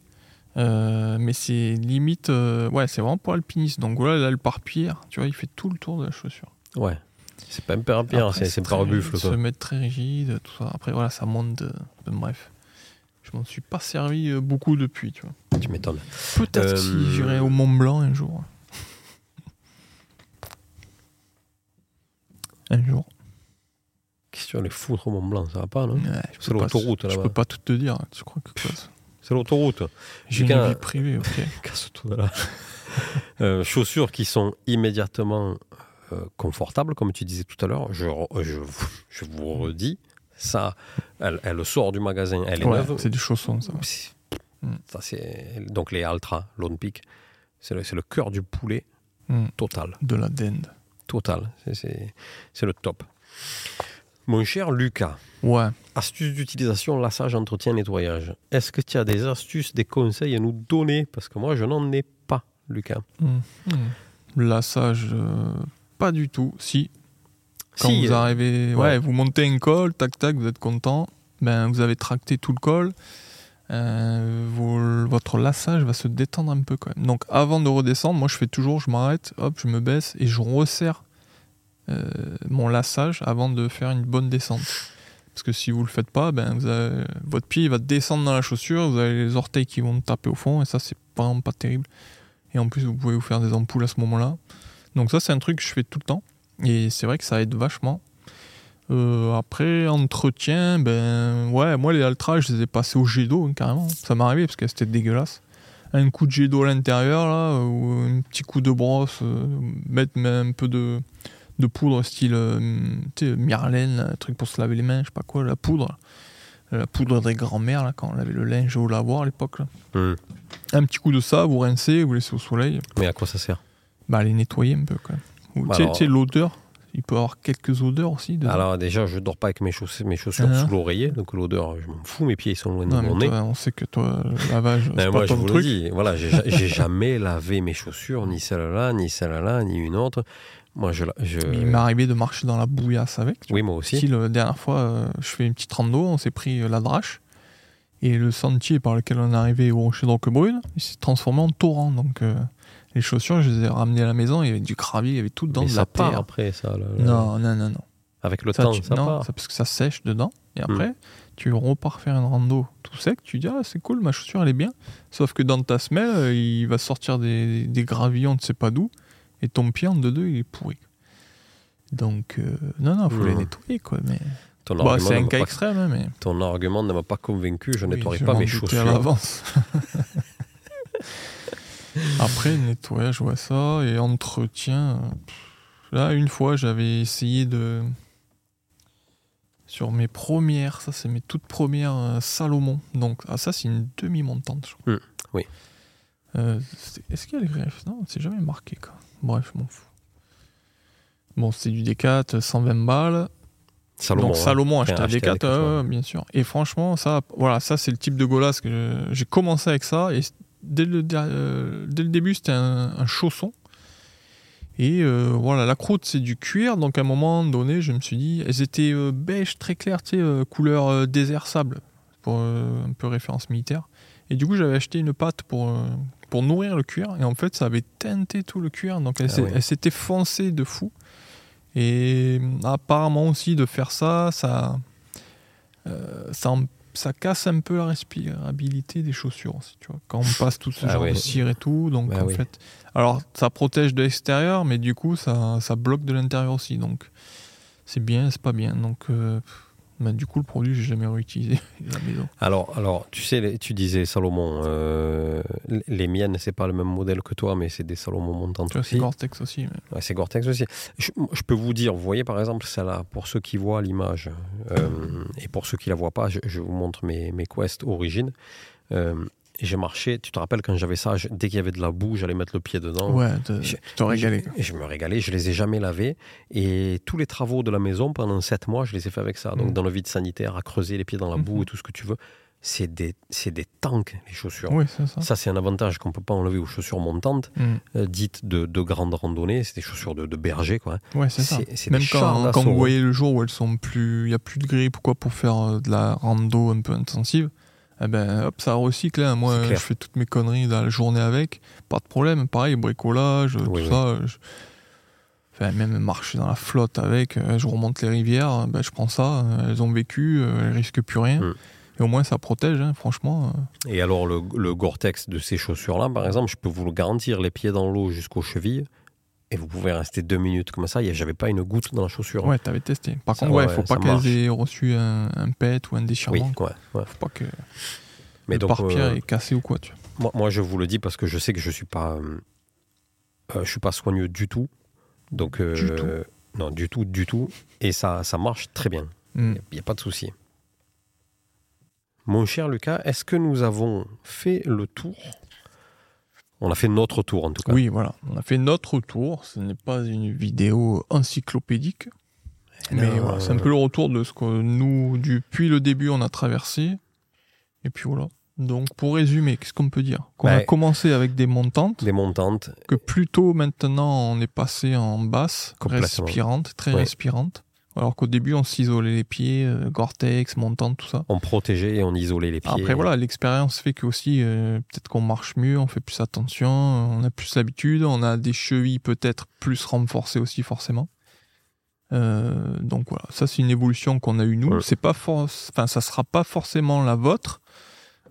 Euh, mais c'est limite, euh, ouais, c'est vraiment pour alpiniste. Donc voilà, là, le pare-pierre, tu vois, il fait tout le tour de la chaussure. Ouais. C'est pas un pare-pierre, c'est c'est très pas buffle. rigide, Se mettre très rigide, tout ça. Après, voilà, ça monte. bref. Je m'en suis pas servi beaucoup depuis, tu vois. Tu m'étonnes. Peut-être si j'irai au Mont Blanc un jour. Un jour. Qu'est-ce que tu vas aller foutre au Mont Blanc Ça va pas, non Ouais, je C'est l'autoroute, Je là-bas. peux pas tout te dire. Tu crois que C'est l'autoroute. J'ai une vie privée, ok. Casse-toi là. Euh, chaussures qui sont immédiatement euh, confortables, comme tu disais tout à l'heure. Je, je, je vous redis, ça, elle, elle sort du magasin, elle est Ouais, neuve. c'est des chaussons, ça. Mm. Ça, c'est donc les Altra, Lone Peak. C'est le, le cœur du poulet Mm. total. De la dinde. Total. C'est le top. Mon cher Lucas, Ouais. astuces d'utilisation, lassage, entretien, nettoyage. Est-ce que tu as des astuces, des conseils à nous donner? Parce que moi, je n'en ai pas, Lucas. Mm. Mm. Lassage, euh, pas du tout. Si, quand Si, vous euh, arrivez, ouais. ouais. vous montez un col, tac tac, vous êtes content. Ben, vous avez tracté tout le col. Euh, vos- votre lassage va se détendre un peu quand même. Donc, avant de redescendre, moi je fais toujours, je m'arrête, hop, je me baisse et je resserre mon lassage avant de faire une bonne descente. Parce que si vous le faites pas, ben votre pied va descendre dans la chaussure, vous avez les orteils qui vont taper au fond et ça c'est vraiment pas terrible. Et en plus vous pouvez vous faire des ampoules à ce moment-là. Donc ça c'est un truc que je fais tout le temps et c'est vrai que ça aide vachement. Euh, après entretien, ben ouais moi les Altra je les ai passés au jet d'eau hein, carrément. Ça m'est arrivé parce que c'était dégueulasse. Un coup de jet d'eau à l'intérieur là ou un petit coup de brosse, euh, mettre un peu de de poudre style euh, Myrlène, un truc pour se laver les mains, je sais pas quoi, la poudre. La poudre des grands-mères, là, quand on lavait le linge au lavoir à l'époque. Hum. Un petit coup de ça, vous rincez, vous laissez au soleil. Mais à quoi ça sert? Bah, les nettoyer un peu. Ou, Bah tu sais- l'odeur, il peut y avoir quelques odeurs aussi. dedans. Alors déjà, je dors pas avec mes chaussures, mes chaussures Ah. sous l'oreiller, donc l'odeur, je m'en fous, mes pieds ils sont loin de non, mon nez. toi, on sait que toi, le lavage, moi, je vous truc. le dis, voilà, j'ai ja- j'ai jamais lavé mes chaussures, ni celle-là, ni celle-là, ni une autre. Moi, je, la- je... Mais Il m'est arrivé de marcher dans la bouillasse avec. oui, moi aussi. Euh, dernière fois, euh, je fais une petite rando, on s'est pris euh, la drache. Et le sentier par lequel on est arrivé au rocher d'Orquebrune, il s'est transformé en torrent. Donc euh, Les chaussures, je les ai ramenées à la maison, il y avait du gravier, il y avait tout dedans, Mais de ça la part terre. après, ça. là, là. Non, non, non, non. Avec le Ça, temps, tu- ça non, part. ça- parce que ça sèche dedans. Et après, tu repars faire une rando tout sec. Tu dis, ah, c'est cool, ma chaussure, elle est bien. Sauf que dans ta semelle, il va sortir des, des gravillons, tu sais pas d'où. Et ton pied en deux, deux, il est pourri. Donc, euh, non, non, faut les Mhm. nettoyer, quoi. Mais... Bon, argument c'est un cas pas, extrême, hein, mais. ton argument ne m'a pas convaincu. Je Oui, nettoierai je pas mes doutais à chaussures. l'avance. Après, nettoyage, je vois ça. Et entretien. Là, une fois, j'avais essayé de. Sur mes premières, ça c'est mes toutes premières euh, Salomon. Donc, ah, ça c'est une demi-montante, je crois. Hmm, oui. Euh, Est-ce qu'il y a les griefs Non, c'est jamais marqué, quoi. Bref, je m'en fous. Bon, c'est du Decat, 120 balles. Salomon. Donc. Salomon acheté acheté à Decat, Decathlon. euh, bien sûr. Et franchement, ça, voilà, ça c'est le type de golas que j'ai commencé avec ça. Et dès le, euh, dès le début, c'était un, un chausson. Et euh, voilà, la croûte c'est du cuir. Donc à un moment donné, je me suis dit, elles étaient euh, beige très clair, tu sais, couleur désert sable, pour un peu référence militaire. Et du coup, j'avais acheté une pâte pour pour nourrir le cuir. Et en fait, ça avait teinté tout le cuir. Donc elle, Ah s'était foncée de fou. Et euh, apparemment aussi de faire ça, ça, euh, ça, ça casse un peu la respirabilité des chaussures aussi, tu vois. Quand on passe tout ce Ah genre de cire et tout, donc Bah en oui. fait, alors ça protège de l'extérieur, mais du coup ça, ça bloque de l'intérieur aussi, donc c'est bien, c'est pas bien. Donc euh, bah, du coup le produit j'ai jamais réutilisé à la maison. Alors, alors, tu sais, tu disais Salomon. euh, les miennes, c'est pas le même modèle que toi, mais c'est des Salomon montantes vois, c'est aussi. Gore-Tex aussi. mais- Ouais, c'est Gore-Tex aussi. Je, je peux vous dire, vous voyez par exemple celle-là, pour ceux qui voient l'image euh, et pour ceux qui la voient pas, je, je vous montre mes, mes quests origines. Euh, et j'ai marché, tu te rappelles quand j'avais ça, je- dès qu'il y avait de la boue, j'allais mettre le pied dedans. Ouais, te, Je- te régaler. quoi. Et je me régalais, je les ai jamais lavés. Et tous les travaux de la maison, pendant sept mois, je les ai fait avec ça. Donc Mhm. dans le vide sanitaire, à creuser les pieds dans la boue Mhm. et tout ce que tu veux. C'est des, c'est des tanks, les chaussures. Oui, c'est ça. Ça, c'est un avantage qu'on peut pas enlever aux chaussures montantes, Mm. euh, dites de, de grande randonnée. C'est des chaussures de, de berger, quoi. hein. Ouais, c'est ça. C'est Même des quand, quand vous hein. voyez le jour où elles sont plus, il y a plus de grille, pourquoi pour faire euh, de la rando un peu intensive, eh ben hop, ça recycle. hein. Moi, je fais toutes mes conneries dans la journée avec, pas de problème. Pareil, bricolage, Oui, tout oui. ça. je- Enfin, même marcher dans la flotte avec, euh, je remonte les rivières, ben, je prends ça. euh, Elles ont vécu, euh, elles risquent plus rien. Mm. Et au moins, ça protège, hein, franchement. euh. Et alors, le, le Gore-Tex de ces chaussures-là, par exemple, je peux vous le garantir, les pieds dans l'eau jusqu'aux chevilles, et vous pouvez rester deux minutes comme ça. J'avais pas une goutte dans la chaussure. Ouais, t'avais testé. Par Ça, contre, ouais, ouais, faut pas qu'elles aient reçu un, un pet ou un oui, déchirement. ouais, ouais. Faut pas que Mais le donc, pare-pierre euh, est cassé ou quoi, tu vois. moi, moi, je vous le dis parce que je sais que je suis pas, euh, euh, je suis pas soigneux du tout. Donc, euh, Du tout. non, du tout, du tout. Et ça, ça marche très bien. Mm. Il n'y a pas de souci. Mon cher Lucas, est-ce que nous avons fait le tour? On a fait notre tour en tout cas. Oui, voilà. On a fait notre tour. Ce n'est pas une vidéo encyclopédique. Mais voilà, c'est un peu le retour de ce que nous, depuis le début, on a traversé. Et puis voilà. Donc, pour résumer, qu'est-ce qu'on peut dire? Qu'on a Ouais. commencé avec des montantes, Des montantes. que plutôt maintenant, on est passé en basse, respirante, très respirante. Alors qu'au début, on s'isolait les pieds, euh, Gore-Tex, montante, tout ça. On protégeait et on isolait les pieds. Après, voilà, l'expérience fait que aussi, euh, peut-être qu'on marche mieux, on fait plus attention, on a plus l'habitude, on a des chevilles peut-être plus renforcées aussi, forcément. Euh, donc voilà, ça c'est une évolution qu'on a eue nous. Ouais. C'est pas enfin ça sera pas forcément la vôtre.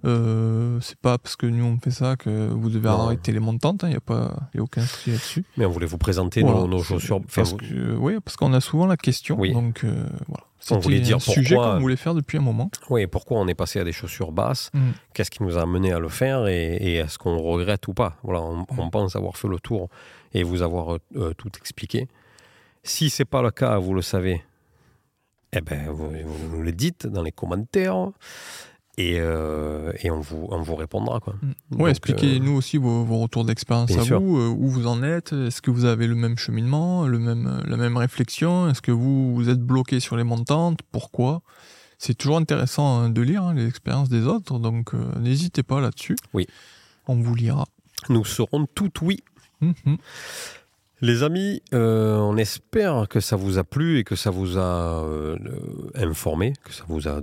Euh, c'est pas parce que nous on fait ça que vous devez Non. arrêter les montantes. Il y a pas, y a aucun souci là-dessus. Mais on voulait vous présenter Voilà, nos, chaussures. Parce oui, parce qu'on a souvent la question. Oui. Donc euh, voilà. On voulait dire un sujet pourquoi- qu'on voulait faire depuis un moment. Oui, pourquoi on est passé à des chaussures basses? Mm. Qu'est-ce qui nous a amené à le faire et, et est-ce qu'on regrette ou pas? Voilà, on, on pense avoir fait le tour et vous avoir euh, tout expliqué. Si c'est pas le cas, vous le savez, eh ben vous, vous nous le dites dans les commentaires et, euh, et on vous on vous répondra quoi. Mm. Ouais, expliquez-nous euh, aussi vos, vos retours d'expérience à sûr. vous, euh, où vous en êtes, est-ce que vous avez le même cheminement, le même, la même réflexion, est-ce que vous, vous êtes bloqué sur les montantes, pourquoi? C'est toujours intéressant hein, de lire hein, les expériences des autres, donc n'hésitez pas là-dessus. Oui. On vous lira. nous serons tout oui. Mhm. Les amis, euh, on espère que ça vous a plu et que ça vous a euh, informé, que ça vous a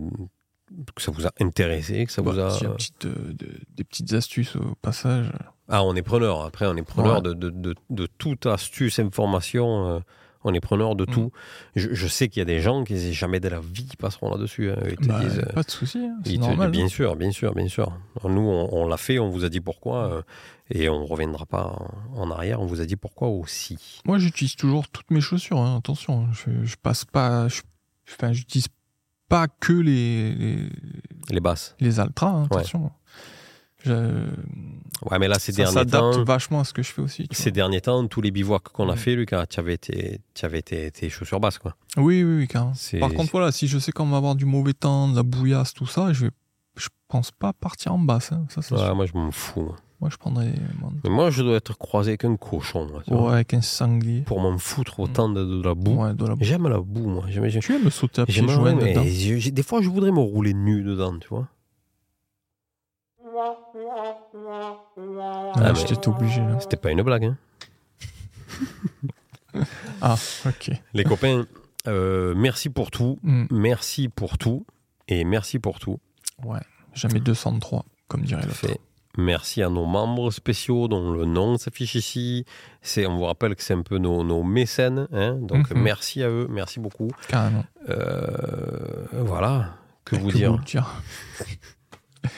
que ça vous a intéressé, que ça vous Bah, a y a petite, euh, de- des petites astuces au passage. Ah, on est preneur. Après, on est preneur Ouais. de, de, de, toute astuce, information. euh, on est preneur de Mm. tout. Je, je sais qu'il y a des gens qui jamais de la vie passeront là-dessus. hein. Bah, disent. pas de souci, hein, c'est te- normal. bien hein. sûr, bien sûr, bien sûr. Nous, on, on l'a fait, on vous a dit pourquoi, euh, et on reviendra pas en, en arrière. On vous a dit pourquoi aussi. Moi, j'utilise toujours toutes mes chaussures. hein, Attention, je, je passe pas. je- Enfin, j'utilise pas que les les, Les basses. les Altra. hein, attention. Je- Ouais, mais là, ces ça derniers s'adapte temps, vachement à ce que je fais aussi. ces derniers temps, tous les bivouacs qu'on a fait, Lucas, tu avais tes, tu avais tes, tes chaussures basses, quoi. Oui, oui, oui, carrément. Par contre, voilà, si je sais qu'on va avoir du mauvais temps, de la bouillasse, tout ça, je vais, je pense pas partir en basse. hein, Ça, Ouais, moi, je m'en fous. Moi. Je prendrais. Mais moi, je dois être croisé avec un cochon, moi, tu vois, ouais, avec un sanglier. pour m'en foutre autant de, de la boue. Ouais. J'aime la boue, moi. J'aime, j'aime, Tu aimes sauter à pieds j'aime- joints dedans j'ai- des fois, je voudrais me rouler nu dedans, tu vois. Ah, mais- J'étais obligé là. C'était pas une blague, hein. Ah, ok. Les copains, euh, merci pour tout. Hmm, Merci pour tout. Et merci pour tout. Ouais, jamais 203, comme dirait l'autre. Merci à nos membres spéciaux dont le nom s'affiche ici. C'est, on vous rappelle que c'est un peu nos, nos mécènes. hein. Donc Mhm. merci à eux, merci beaucoup. Carrément. Euh, voilà, que vous Que dire vous dire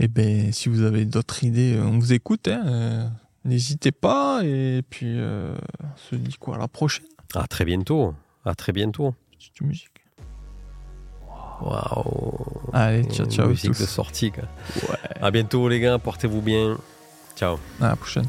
Eh ben, si vous avez d'autres idées, on vous écoute. hein, euh, N'hésitez pas. Et puis, euh, on se dit quoi à la prochaine À très bientôt. À très bientôt. Petite musique. Waouh. Allez, ciao, ciao. Musique tous. de sortie. quoi. À bientôt les gars, portez-vous bien. Ciao. À la prochaine.